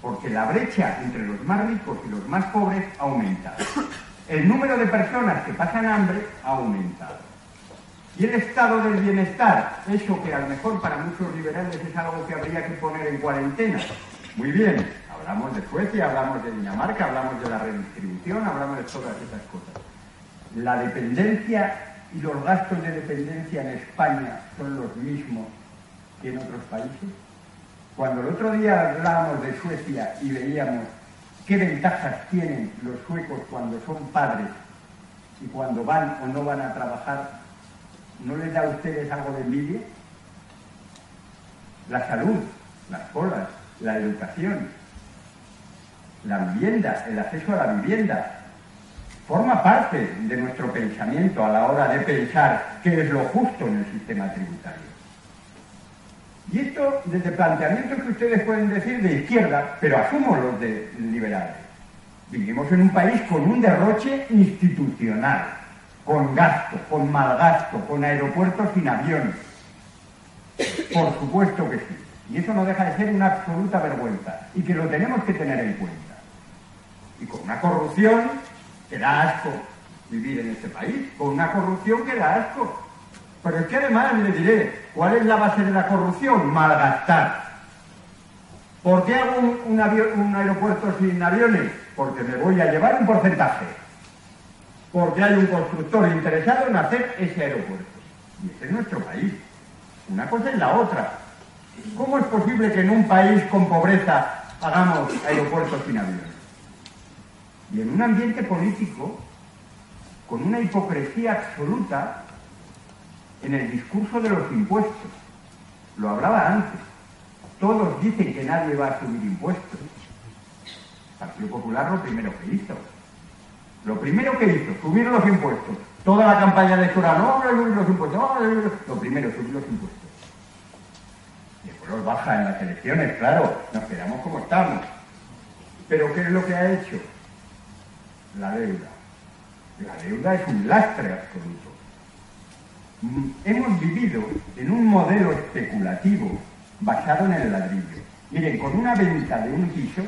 Speaker 3: Porque la brecha entre los más ricos y los más pobres aumenta. El número de personas que pasan hambre ha aumentado. Y el estado del bienestar, eso que a lo mejor para muchos liberales es algo que habría que poner en cuarentena. Muy bien, hablamos de Suecia, hablamos de Dinamarca, hablamos de la redistribución, hablamos de todas esas cosas. La dependencia y los gastos de dependencia en España son los mismos que en otros países? Cuando el otro día hablábamos de Suecia y veíamos qué ventajas tienen los suecos cuando son padres y cuando van o no van a trabajar, ¿no les da a ustedes algo de envidia? La salud, las colas, la educación, la vivienda, el acceso a la vivienda, forma parte de nuestro pensamiento a la hora de pensar qué es lo justo en el sistema tributario. Y esto desde planteamientos que ustedes pueden decir de izquierda, pero asumo los de liberales. Vivimos en un país con un derroche institucional, con gasto, con mal gasto, con aeropuertos sin aviones. Por supuesto que sí. Y eso no deja de ser una absoluta vergüenza y que lo tenemos que tener en cuenta. Y con una corrupción que da asco vivir en este país, con una corrupción que da asco. Pero es que además le diré, ¿cuál es la base de la corrupción? Malgastar. ¿Por qué hago un aeropuerto sin aviones? Porque me voy a llevar un porcentaje. Porque hay un constructor interesado en hacer ese aeropuerto. Y ese es nuestro país. Una cosa es la otra. ¿Cómo es posible que en un país con pobreza hagamos aeropuertos sin aviones? Y en un ambiente político con una hipocresía absoluta en el discurso de los impuestos. Lo hablaba antes. Todos dicen que nadie va a subir impuestos. El Partido Popular lo primero que hizo. Lo primero que hizo, subir los impuestos. Toda la campaña Sura, no vamos a subir los impuestos, Lo primero, subir los impuestos. Después los baja en las elecciones, claro, nos quedamos como estamos. Pero ¿qué es lo que ha hecho? La deuda. La deuda es un lastre absoluto. Mm, hemos vivido en un modelo especulativo basado en el ladrillo. Miren, con una venta de un piso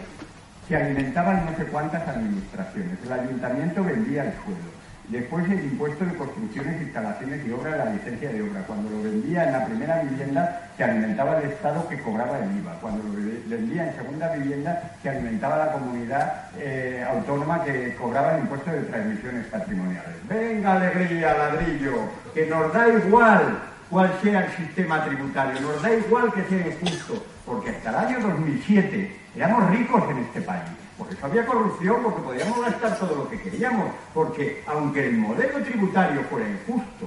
Speaker 3: se alimentaban no sé cuántas administraciones. El ayuntamiento vendía el suelo Después el impuesto de construcciones, instalaciones y obras, la licencia de obra. Cuando lo vendía en la primera vivienda, se alimentaba el Estado que cobraba el IVA. Cuando lo vendía en segunda vivienda, se alimentaba la comunidad eh, autónoma que cobraba el impuesto de transmisiones patrimoniales. Venga, alegría, ladrillo, que nos da igual cuál sea el sistema tributario, nos da igual que sea injusto, porque hasta el año 2007 éramos ricos en este país. Por eso había corrupción, porque podíamos gastar todo lo que queríamos, porque aunque el modelo tributario fuera injusto,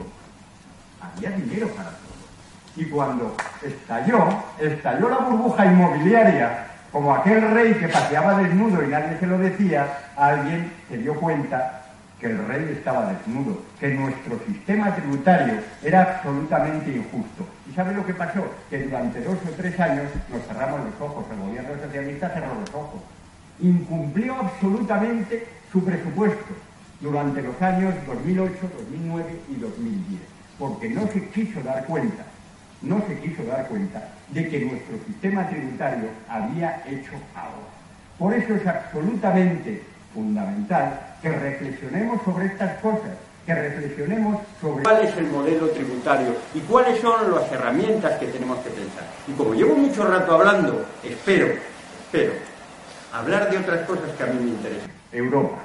Speaker 3: había dinero para todo. Y cuando estalló, estalló la burbuja inmobiliaria, como aquel rey que paseaba desnudo y nadie se lo decía, alguien se dio cuenta que el rey estaba desnudo, que nuestro sistema tributario era absolutamente injusto. ¿Y sabe lo que pasó? Que durante dos o tres años nos cerramos los ojos, el gobierno socialista cerró los ojos incumplió absolutamente su presupuesto durante los años 2008, 2009 y 2010, porque no se quiso dar cuenta, no se quiso dar cuenta de que nuestro sistema tributario había hecho ahora. Por eso es absolutamente fundamental que reflexionemos sobre estas cosas, que reflexionemos sobre cuál es el modelo tributario y cuáles son las herramientas que tenemos que pensar. Y como llevo mucho rato hablando, espero, espero hablar de otras cosas que a mí me interesan. Europa.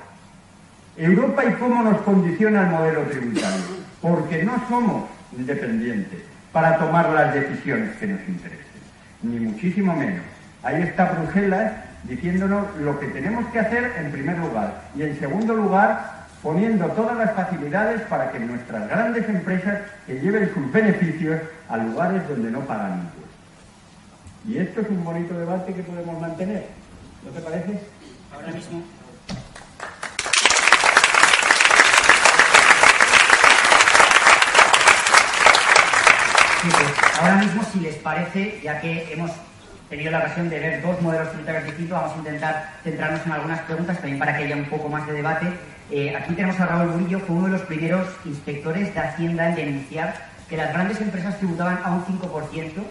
Speaker 3: Europa y cómo nos condiciona el modelo tributario. Porque no somos independientes para tomar las decisiones que nos interesen. Ni muchísimo menos. Ahí está Bruselas diciéndonos lo que tenemos que hacer en primer lugar. Y en segundo lugar, poniendo todas las facilidades para que nuestras grandes empresas que lleven sus beneficios a lugares donde no pagan impuestos. Y esto es un bonito debate que podemos mantener. ¿No te parece?
Speaker 1: Ahora mismo. Pues, ahora mismo, si les parece, ya que hemos tenido la ocasión de ver dos modelos tributarios distintos, vamos a intentar centrarnos en algunas preguntas también para que haya un poco más de debate. Eh, aquí tenemos a Raúl Murillo, fue uno de los primeros inspectores de Hacienda en denunciar que las grandes empresas tributaban a un 5%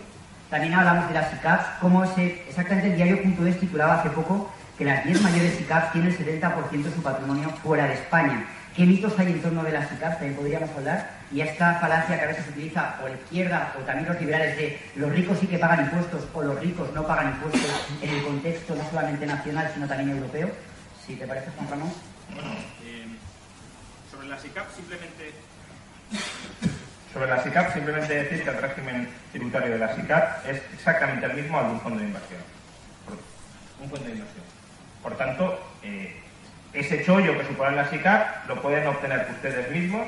Speaker 1: también hablamos de las ICAPs, como exactamente el diario.es titulaba hace poco que las 10 mayores ICAPs tienen el 70% de su patrimonio fuera de España. ¿Qué mitos hay en torno de las ICAPs? También podríamos hablar. Y esta falacia que a veces se utiliza por la izquierda o también los liberales de los ricos sí que pagan impuestos o los ricos no pagan impuestos en el contexto no solamente nacional sino también europeo. Si te parece, Juan Ramón.
Speaker 2: Bueno, eh, sobre las ICAPs simplemente Sobre la SICAP, simplemente decir que el régimen tributario de la SICAP es exactamente el mismo al de un fondo de inversión. Un fondo de inversión. Por tanto, eh, ese chollo que supone la SICAP lo pueden obtener ustedes mismos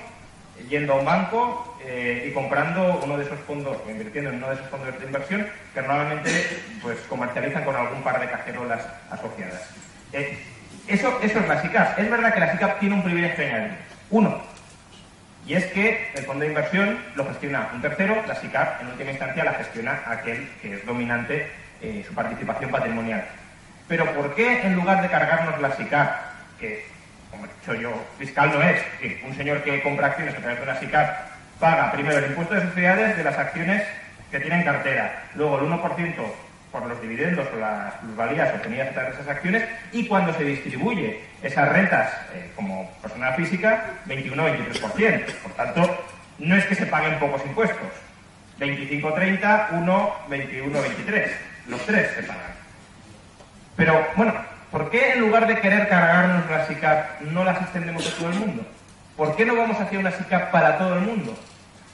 Speaker 2: yendo a un banco eh, y comprando uno de esos fondos o invirtiendo en uno de esos fondos de inversión que normalmente pues, comercializan con algún par de cajerolas asociadas. Eh, eso, eso es la SICAP. Es verdad que la SICAP tiene un privilegio añadido. Uno, y es que el fondo de inversión lo gestiona un tercero, la SICAP en última instancia la gestiona aquel que es dominante eh, su participación patrimonial. Pero ¿por qué en lugar de cargarnos la SICAP, que como he dicho yo, fiscal no es, un señor que compra acciones a través de una SICAP paga primero el impuesto de sociedades de las acciones que tiene en cartera, luego el 1% por los dividendos o las plusvalías obtenidas a través de esas acciones y cuando se distribuye esas rentas eh, como persona física, 21-23%. Por tanto, no es que se paguen pocos impuestos. 25-30, 1, 21-23. Los tres se pagan. Pero, bueno, ¿por qué en lugar de querer cargarnos la SICAP no las extendemos a todo el mundo? ¿Por qué no vamos hacia una SICAP para todo el mundo?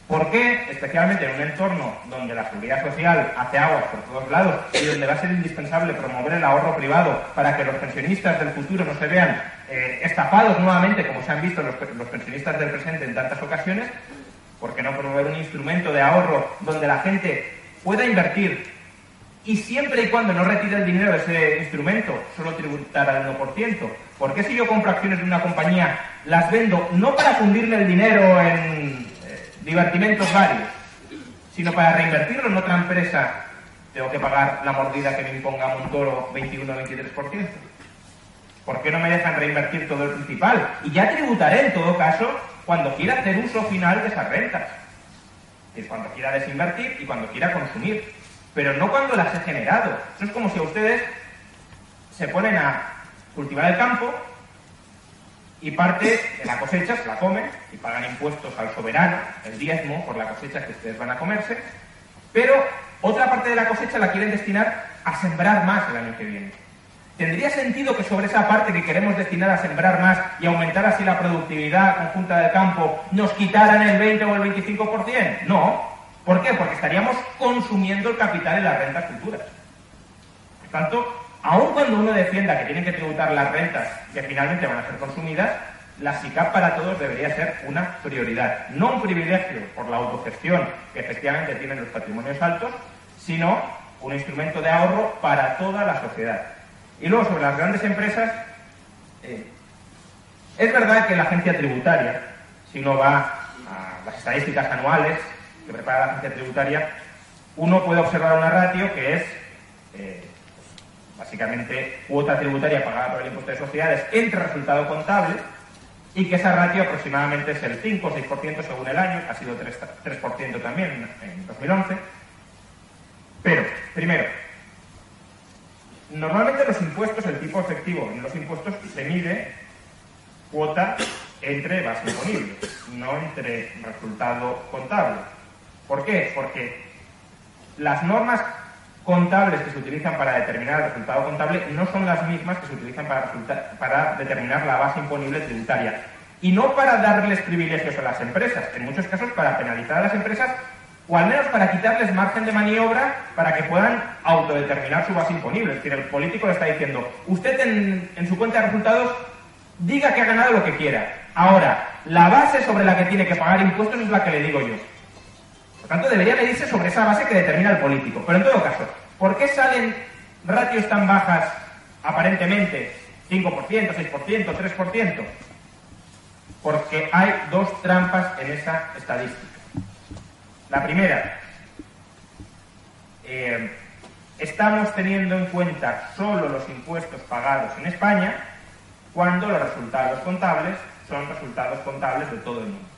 Speaker 2: ¿Por qué, especialmente en un entorno donde la seguridad social hace aguas por todos lados y donde va a ser indispensable promover el ahorro privado para que los pensionistas del futuro no se vean eh, estafados nuevamente, como se han visto los, los pensionistas del presente en tantas ocasiones? ¿Por qué no promover un instrumento de ahorro donde la gente pueda invertir y siempre y cuando no retire el dinero de ese instrumento, solo tributar al 1%. ¿Por qué si yo compro acciones de una compañía, las vendo no para fundirme el dinero en eh, divertimentos varios, sino para reinvertirlo en otra empresa, tengo que pagar la mordida que me imponga Montoro 21-23%? ¿Por qué no me dejan reinvertir todo el principal? Y ya tributaré en todo caso cuando quiera hacer uso final de esas rentas. Es cuando quiera desinvertir y cuando quiera consumir pero no cuando las he generado. Eso es como si ustedes se ponen a cultivar el campo y parte de la cosecha se la comen y pagan impuestos al soberano, el diezmo por la cosecha que ustedes van a comerse, pero otra parte de la cosecha la quieren destinar a sembrar más el año que viene. ¿Tendría sentido que sobre esa parte que queremos destinar a sembrar más y aumentar así la productividad conjunta del campo nos quitaran el 20 o el 25%? No, ¿Por qué? Porque estaríamos consumiendo el capital en las rentas futuras. Por tanto, aun cuando uno defienda que tienen que tributar las rentas que finalmente van a ser consumidas, la SICAP para todos debería ser una prioridad. No un privilegio por la autogestión que efectivamente tienen los patrimonios altos, sino un instrumento de ahorro para toda la sociedad. Y luego, sobre las grandes empresas, eh, es verdad que la agencia tributaria, si uno va a las estadísticas anuales, que prepara la agencia tributaria, uno puede observar una ratio que es eh, básicamente cuota tributaria pagada por el impuesto de sociedades entre resultado contable y que esa ratio aproximadamente es el 5 o 6% según el año, ha sido 3%, también en 2011. Pero, primero, normalmente los impuestos, el tipo efectivo en los impuestos se mide cuota entre base imponible, no entre resultado contable. ¿Por qué? Porque las normas contables que se utilizan para determinar el resultado contable no son las mismas que se utilizan para, determinar la base imponible tributaria. Y no para darles privilegios a las empresas, en muchos casos para penalizar a las empresas o al menos para quitarles margen de maniobra para que puedan autodeterminar su base imponible. Es decir, el político le está diciendo, usted en, en su cuenta de resultados diga que ha ganado lo que quiera. Ahora, la base sobre la que tiene que pagar impuestos es la que le digo yo. Por tanto, debería medirse sobre esa base que determina el político. Pero en todo caso, ¿por qué salen ratios tan bajas aparentemente? 5%, 6%, 3%. Porque hay dos trampas en esa estadística. La primera, eh, estamos teniendo en cuenta solo los impuestos pagados en España cuando los resultados contables son resultados contables de todo el mundo.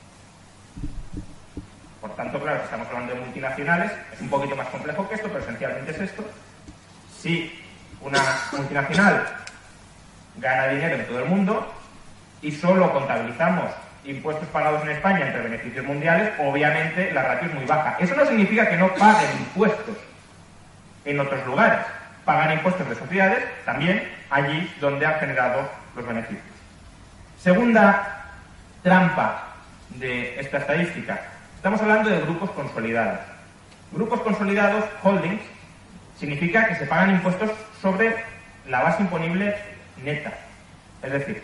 Speaker 2: Por tanto, claro, estamos hablando de multinacionales, es un poquito más complejo que esto, pero esencialmente es esto. Si una multinacional gana dinero en todo el mundo y solo contabilizamos impuestos pagados en España entre beneficios mundiales, obviamente la ratio es muy baja. Eso no significa que no paguen impuestos en otros lugares. Pagan impuestos de sociedades también allí donde han generado los beneficios. Segunda trampa de esta estadística Estamos hablando de grupos consolidados. Grupos consolidados, holdings, significa que se pagan impuestos sobre la base imponible neta. Es decir,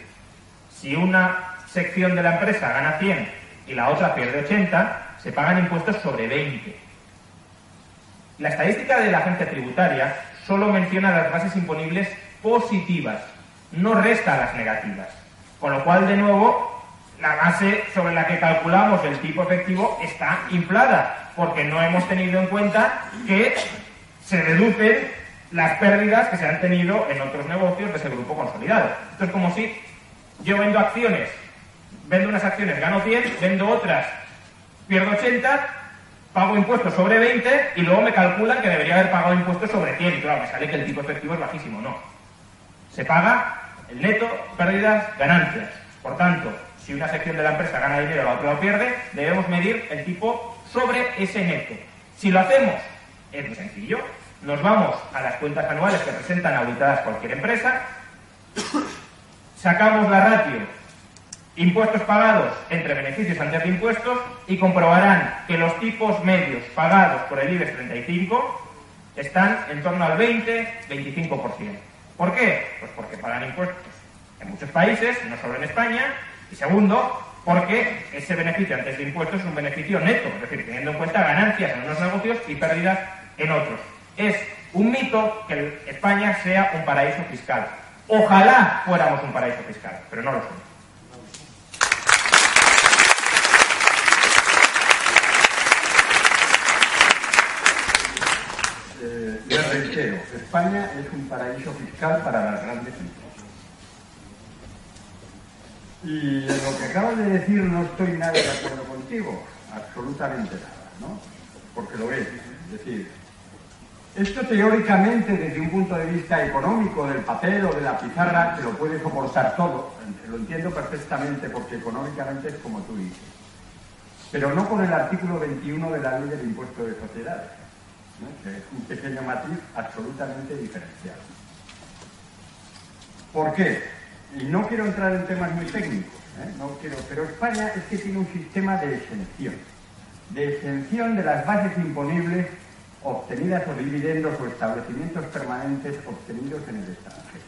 Speaker 2: si una sección de la empresa gana 100 y la otra pierde 80, se pagan impuestos sobre 20. La estadística de la agencia tributaria solo menciona las bases imponibles positivas, no resta las negativas. Con lo cual, de nuevo, la base sobre la que calculamos el tipo efectivo está inflada, porque no hemos tenido en cuenta que se reducen las pérdidas que se han tenido en otros negocios de ese grupo consolidado. Esto es como si yo vendo acciones, vendo unas acciones, gano 100, vendo otras, pierdo 80, pago impuestos sobre 20 y luego me calculan que debería haber pagado impuestos sobre 100 y claro, me sale que el tipo efectivo es bajísimo. No. Se paga el neto, pérdidas, ganancias. Por tanto, si una sección de la empresa gana dinero la otra lo pierde, debemos medir el tipo sobre ese neto. Si lo hacemos, es muy sencillo. Nos vamos a las cuentas anuales que presentan auditadas cualquier empresa, sacamos la ratio impuestos pagados entre beneficios antes de impuestos y comprobarán que los tipos medios pagados por el IBEX 35 están en torno al 20-25%. ¿Por qué? Pues porque pagan impuestos en muchos países, no solo en España, y segundo, porque ese beneficio antes de impuestos es un beneficio neto, es decir, teniendo en cuenta ganancias en unos negocios y pérdidas en otros. Es un mito que España sea un paraíso fiscal. Ojalá fuéramos un paraíso fiscal, pero no lo somos.
Speaker 3: Eh, España es un paraíso fiscal para las grandes empresas. Y en lo que acabas de decir no estoy nada de acuerdo contigo, absolutamente nada, ¿no? Porque lo es. Es decir, esto teóricamente desde un punto de vista económico, del papel o de la pizarra, se lo puede soportar todo. Lo entiendo perfectamente porque económicamente es como tú dices. Pero no con el artículo 21 de la ley del impuesto de sociedades, que es un pequeño matiz absolutamente diferencial. ¿Por qué? Y no quiero entrar en temas muy técnicos, ¿eh? no quiero, pero España es que tiene un sistema de exención, de exención de las bases imponibles obtenidas o dividendos o establecimientos permanentes obtenidos en el extranjero.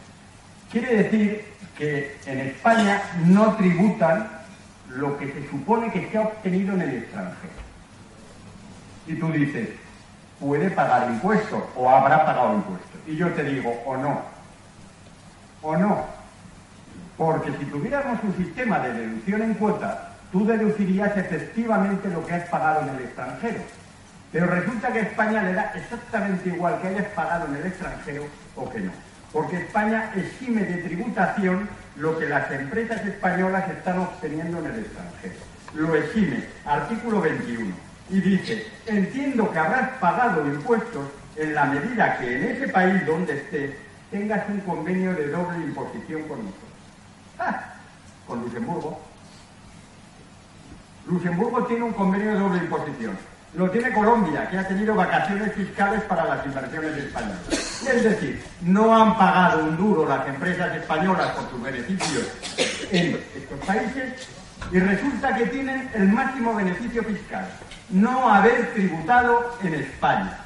Speaker 3: Quiere decir que en España no tributan lo que se supone que se ha obtenido en el extranjero. Y tú dices, puede pagar impuestos o habrá pagado impuestos. Y yo te digo, o no, o no, porque si tuviéramos un sistema de deducción en cuotas, tú deducirías efectivamente lo que has pagado en el extranjero. Pero resulta que España le da exactamente igual que hayas pagado en el extranjero o que no. Porque España exime de tributación lo que las empresas españolas están obteniendo en el extranjero. Lo exime, artículo 21. Y dice, entiendo que habrás pagado impuestos en la medida que en ese país donde estés tengas un convenio de doble imposición con nosotros. Ah, con Luxemburgo. Luxemburgo tiene un convenio de doble imposición. Lo tiene Colombia, que ha tenido vacaciones fiscales para las inversiones españolas. Es decir, no han pagado un duro las empresas españolas por sus beneficios en estos países y resulta que tienen el máximo beneficio fiscal, no haber tributado en España.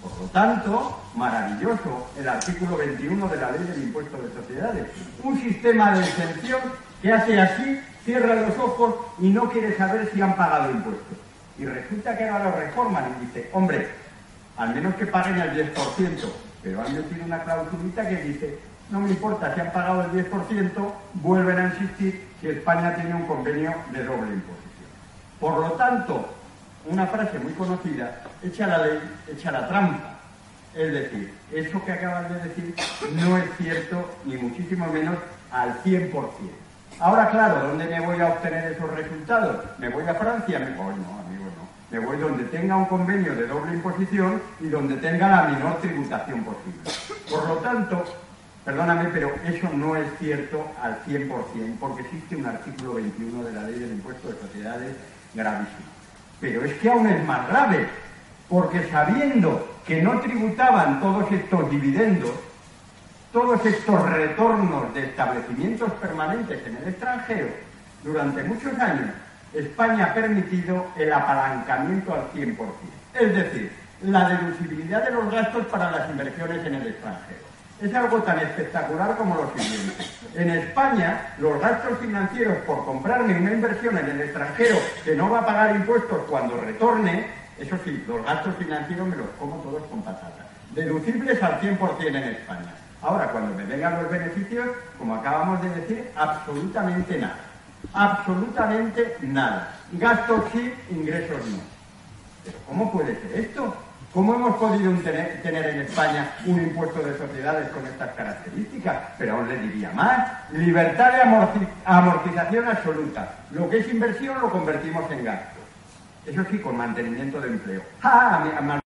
Speaker 3: Por lo tanto, maravilloso el artículo 21 de la ley del impuesto de sociedades. Un sistema de exención que hace así, cierra los ojos y no quiere saber si han pagado impuestos. Y resulta que ahora lo reforman y dice, hombre, al menos que paguen el 10%, pero han metido una clausulita que dice, no me importa si han pagado el 10%, vuelven a insistir que España tiene un convenio de doble imposición. Por lo tanto, una frase muy conocida, echa la ley, echa la trampa. Es decir, eso que acabas de decir no es cierto, ni muchísimo menos al 100%. Ahora, claro, ¿dónde me voy a obtener esos resultados? ¿Me voy a Francia? Me voy, no, amigo, no. Me voy donde tenga un convenio de doble imposición y donde tenga la menor tributación posible. Por lo tanto, perdóname, pero eso no es cierto al 100%, porque existe un artículo 21 de la Ley del Impuesto de Sociedades gravísimo. Pero es que aún es más grave, porque sabiendo que no tributaban todos estos dividendos, todos estos retornos de establecimientos permanentes en el extranjero durante muchos años, España ha permitido el apalancamiento al 100%, es decir, la deducibilidad de los gastos para las inversiones en el extranjero. Es algo tan espectacular como lo siguiente. En España, los gastos financieros por comprarme una inversión en el extranjero que no va a pagar impuestos cuando retorne, eso sí, los gastos financieros me los como todos con patata. Deducibles al 100% en España. Ahora, cuando me vengan los beneficios, como acabamos de decir, absolutamente nada. Absolutamente nada. Gastos sí, ingresos no. ¿Pero cómo puede ser esto? ¿Cómo hemos podido tener, en España un impuesto de sociedades con estas características? Pero aún le diría más, libertad de amortización absoluta. Lo que es inversión lo convertimos en gasto. Eso sí, con mantenimiento de empleo. ¡Ah!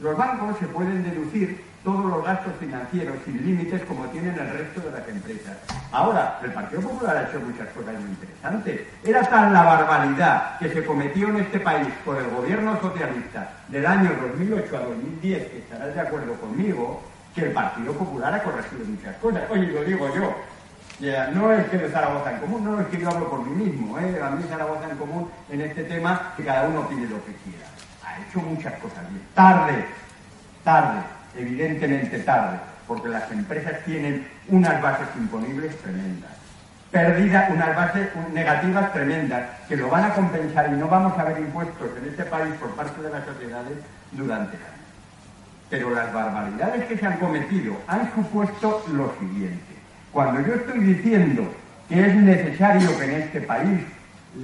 Speaker 3: Los bancos se pueden deducir todos los gastos financieros sin límites como tienen el resto de las empresas. Ahora, el Partido Popular ha hecho muchas cosas muy interesantes. Era tan la barbaridad que se cometió en este país por el gobierno socialista del año 2008 a 2010, que estarás de acuerdo conmigo, que el Partido Popular ha corregido muchas cosas. Oye, lo digo yo. No es que de Zaragoza en común, no es que yo hablo por mí mismo. ¿eh? A mí Zaragoza en común en este tema, que cada uno pide lo que quiera. Ha hecho muchas cosas bien. Tarde, tarde evidentemente tarde, porque las empresas tienen unas bases imponibles tremendas, perdidas, unas bases negativas tremendas, que lo van a compensar y no vamos a ver impuestos en este país por parte de las sociedades durante años. Pero las barbaridades que se han cometido han supuesto lo siguiente. Cuando yo estoy diciendo que es necesario que en este país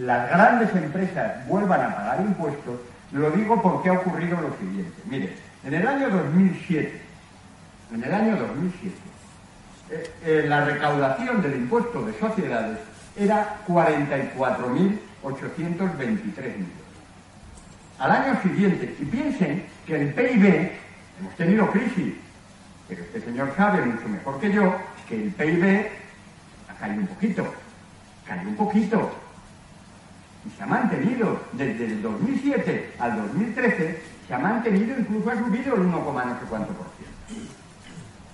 Speaker 3: las grandes empresas vuelvan a pagar impuestos, lo digo porque ha ocurrido lo siguiente. Mire, en el año 2007, en el año 2007, eh, eh, la recaudación del impuesto de sociedades era 44.823 millones. Al año siguiente, y piensen que el PIB, hemos tenido crisis, pero este señor sabe mucho mejor que yo que el PIB ha caído un poquito, caído un poquito, y se ha mantenido desde el 2007 al 2013 se ha mantenido, incluso ha subido el 1, no sé cuánto por ciento.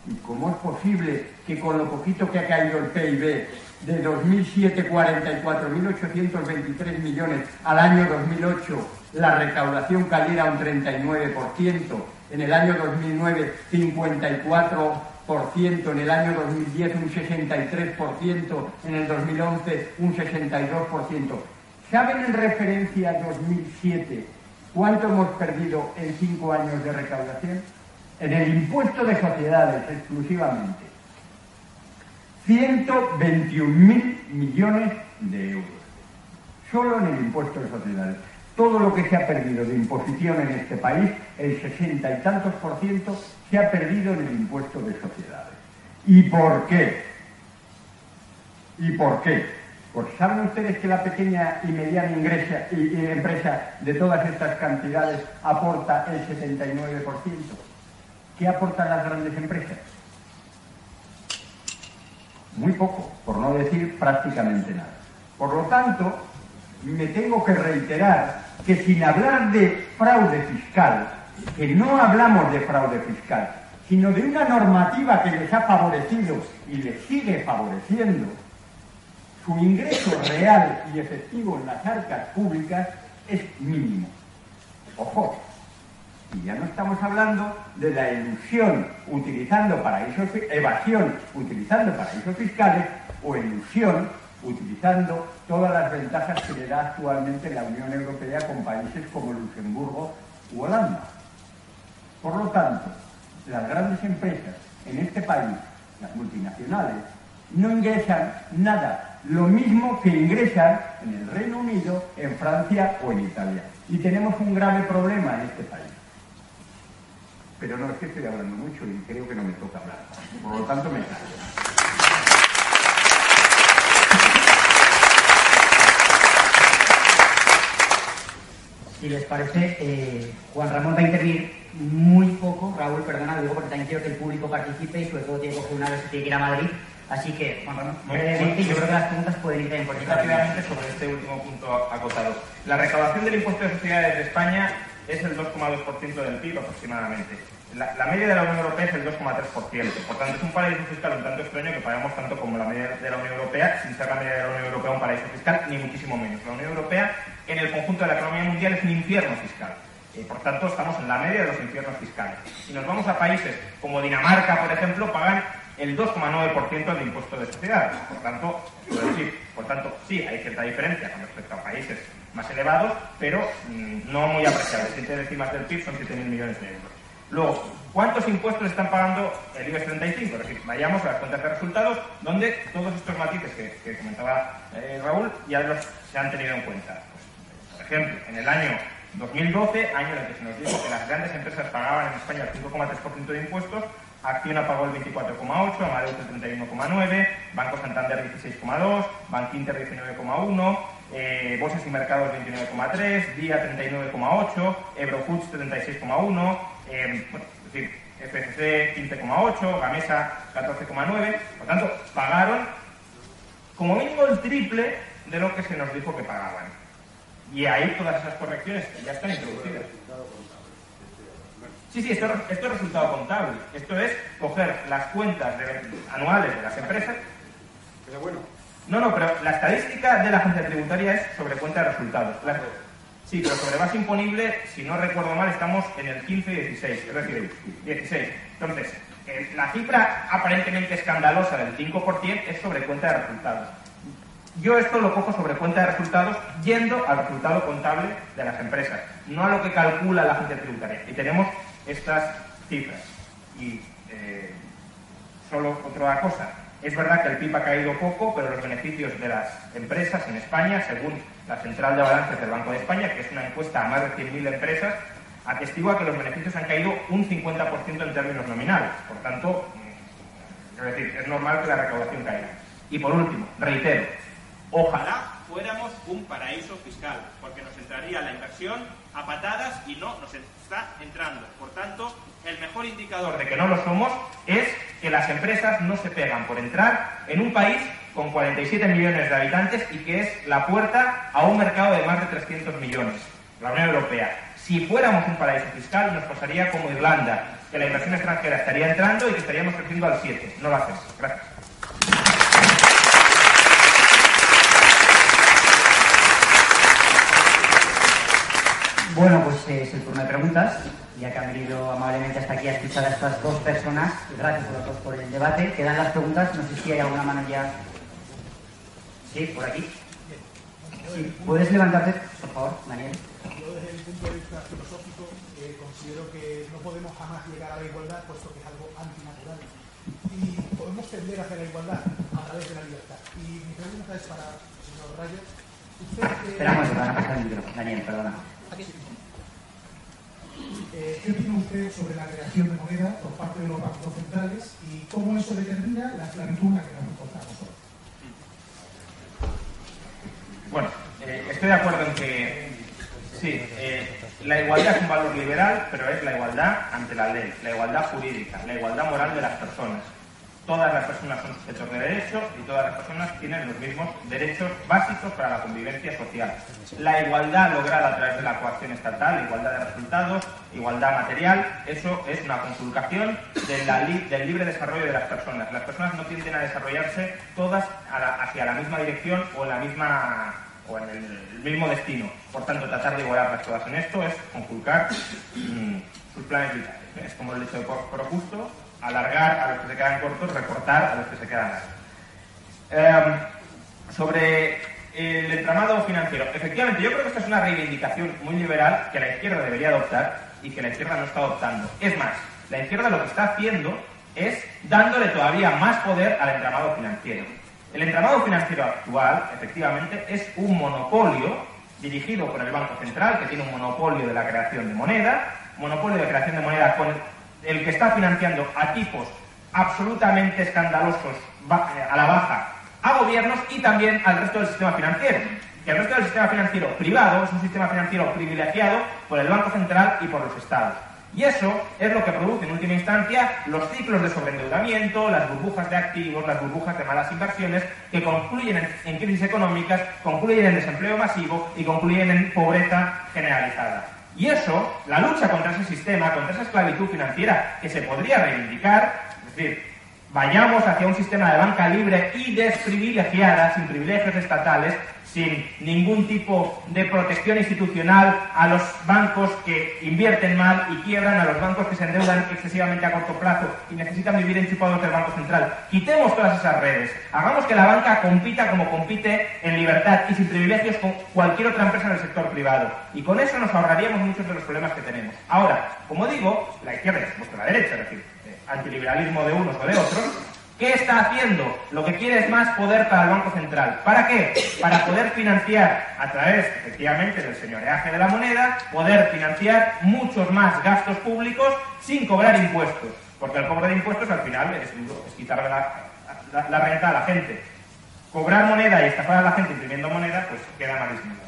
Speaker 3: ¿Y cómo es posible que con lo poquito que ha caído el PIB de 2007, 44.823 millones, al año 2008 la recaudación cayera un 39%, en el año 2009 54%, en el año 2010 un 63%, en el 2011 un 62%. ¿Saben en referencia a 2007 ¿Cuánto hemos perdido en cinco años de recaudación? En el impuesto de sociedades exclusivamente. 121.000 millones de euros. Solo en el impuesto de sociedades. Todo lo que se ha perdido de imposición en este país, el sesenta y tantos por ciento, se ha perdido en el impuesto de sociedades. ¿Y por qué? ¿Y por qué? Pues ¿saben ustedes que la pequeña y mediana ingresa, y, empresa de todas estas cantidades aporta el 79%? ¿Qué aportan las grandes empresas? Muy poco, por no decir prácticamente nada. Por lo tanto, me tengo que reiterar que sin hablar de fraude fiscal, que no hablamos de fraude fiscal, sino de una normativa que les ha favorecido y les sigue favoreciendo, su ingreso real y efectivo en las arcas públicas es mínimo. Ojo, y ya no estamos hablando de la ilusión utilizando paraísos, evasión utilizando paraísos fiscales o ilusión utilizando todas las ventajas que le da actualmente la Unión Europea con países como Luxemburgo u Holanda. Por lo tanto, las grandes empresas en este país, las multinacionales, no ingresan nada lo mismo que ingresan en el Reino Unido, en Francia o en Italia. Y tenemos un grave problema en este país. Pero no es que estoy hablando mucho y creo que no me toca hablar. Por lo tanto, me callo.
Speaker 1: Si les parece, eh, Juan Ramón va a intervenir muy poco. Raúl, perdona, digo porque también quiero que el público participe y sobre todo tiene que una vez que tiene que ir a Madrid Así que, Juan Ramón, brevemente, yo creo que las preguntas pueden ir también por
Speaker 2: Rápidamente sobre este último punto acotado. La recaudación del impuesto de sociedades de España es el 2,2% del PIB aproximadamente. La, la, media de la Unión Europea es el 2,3%. Por tanto, es un paraíso fiscal un tanto extraño que pagamos tanto como la media de la Unión Europea, sin ser la media de la Unión Europea un paraíso fiscal, ni muchísimo menos. La Unión Europea, en el conjunto de la economía mundial, es un infierno fiscal. Eh, por tanto, estamos en la media de los infiernos fiscales. Si nos vamos a países como Dinamarca, por ejemplo, pagan el 2,9% de impuesto de sociedades. Por tanto, por tanto, sí, hay cierta diferencia con respecto a países más elevados, pero mmm, no muy apreciables. Siete décimas del PIB son 7.000 millones de euros. Luego, ¿cuántos impuestos están pagando el IBEX 35? Es decir, vayamos a las cuentas de resultados, donde todos estos matices que, comentaba eh, Raúl ya se han tenido en cuenta. Ejemplo, en el año 2012, año en el que se nos dijo que las grandes empresas pagaban en España el 5,3% de impuestos, Acciona pagó el 24,8%, Amadeus el 31,9%, Banco Santander 16,2%, Bankinter 19,1%, eh, y Mercados 29,3%, Día 39,8%, Eurofoods 36,1%, eh, bueno, es decir, FCC 15,8%, Gamesa 14,9%, por tanto, pagaron como mínimo el triple de lo que se nos dijo que pagaban. Y ahí todas esas correcciones ya están introducidas. Sí, sí, esto, esto, es resultado contable. Esto es coger las cuentas de, anuales de las empresas.
Speaker 3: Pero bueno.
Speaker 2: No, no, pero la estadística de la agencia tributaria es sobre cuenta de resultados. La, sí, pero sobre base imponible, si no recuerdo mal, estamos en el 15 y 16. Es decir, 16. Entonces, eh, la cifra aparentemente escandalosa del 5% es sobre cuenta de resultados. Yo esto lo cojo sobre cuenta de resultados yendo al resultado contable de las empresas, no a lo que calcula la agencia tributaria. Y tenemos estas cifras. Y eh, solo otra cosa. Es verdad que el PIB ha caído poco, pero los beneficios de las empresas en España, según la Central de Balances del Banco de España, que es una encuesta a más de 100.000 empresas, atestigua que los beneficios han caído un 50% en términos nominales. Por tanto, es decir, es normal que la recaudación caiga. Y por último, reitero, ojalá fuéramos un paraíso fiscal, porque nos entraría la inversión a patadas y no nos está entrando. Por tanto, el mejor indicador de que no lo somos es que las empresas no se pegan por entrar en un país con 47 millones de habitantes y que es la puerta a un mercado de más de 300 millones, la Unión Europea. Si fuéramos un paraíso fiscal, nos pasaría como Irlanda, que la inversión extranjera estaría entrando y que estaríamos creciendo al 7. No lo hacemos. Gracias.
Speaker 1: Bueno, pues eh, es el turno de preguntas. Ya que han venido amablemente hasta aquí a escuchar a estas dos personas, gracias a los dos por el debate. Quedan las preguntas. No sé si hay alguna mano ya. Sí, por aquí. Sí, ¿Puedes levantarte, por favor, Daniel?
Speaker 4: Yo desde el punto de vista filosófico eh, considero que no podemos jamás llegar a la igualdad puesto que es algo antinatural. Y podemos tender hacia la igualdad a través de la libertad. Y mi pregunta es para el señor Rayo. Usted, eh,
Speaker 1: Esperamos, que van a pasar el micro. Daniel, perdona.
Speaker 4: Eh, ¿Qué opina usted sobre la creación de moneda por parte de los bancos centrales y cómo eso determina la esclavitud en la que nos encontramos hoy?
Speaker 2: Bueno, eh, estoy de acuerdo en que sí, eh, la igualdad es un valor liberal, pero es la igualdad ante la ley, la igualdad jurídica, la igualdad moral de las personas. Todas las personas son sujetos de derechos y todas las personas tienen los mismos derechos básicos para la convivencia social. La igualdad lograda a través de la coacción estatal, igualdad de resultados, igualdad material, eso es una conculcación del libre desarrollo de las personas. Las personas no tienden a desarrollarse todas hacia la misma dirección o en la misma o en el mismo destino. Por tanto, tratar de igualarlas todas en esto es conculcar mmm, sus planes vitales. Es como el hecho de por justo alargar a los que se quedan cortos, recortar a los que se quedan largos. Eh, sobre el entramado financiero. Efectivamente, yo creo que esta es una reivindicación muy liberal que la izquierda debería adoptar y que la izquierda no está adoptando. Es más, la izquierda lo que está haciendo es dándole todavía más poder al entramado financiero. El entramado financiero actual, efectivamente, es un monopolio dirigido por el Banco Central, que tiene un monopolio de la creación de moneda, monopolio de creación de moneda con el que está financiando a tipos absolutamente escandalosos a la baja a gobiernos y también al resto del sistema financiero. Que el resto del sistema financiero privado es un sistema financiero privilegiado por el Banco Central y por los Estados. Y eso es lo que produce en última instancia los ciclos de sobreendeudamiento, las burbujas de activos, las burbujas de malas inversiones, que concluyen en, en crisis económicas, concluyen en desempleo masivo y concluyen en pobreza generalizada. Y eso, la lucha contra ese sistema, contra esa esclavitud financiera que se podría reivindicar, es decir, vayamos hacia un sistema de banca libre y desprivilegiada, sin privilegios estatales, sin ningún tipo de protección institucional a los bancos que invierten mal y quiebran, a los bancos que se endeudan excesivamente a corto plazo y necesitan vivir enchufados del Banco Central. Quitemos todas esas redes, hagamos que la banca compita como compite en libertad y sin privilegios con cualquier otra empresa del sector privado. Y con eso nos ahorraríamos muchos de los problemas que tenemos. Ahora, como digo, la izquierda es vuestra la derecha, es decir, eh, antiliberalismo de unos o de otros, ¿Qué está haciendo? Lo que quiere es más poder para el Banco Central. ¿Para qué? Para poder financiar, a través, efectivamente, del señoreaje de la moneda, poder financiar muchos más gastos públicos sin cobrar impuestos. Porque el cobro de impuestos al final es, es quitarle la, renta a la gente. Cobrar moneda y estafar a la gente imprimiendo moneda, pues queda mal disimulado.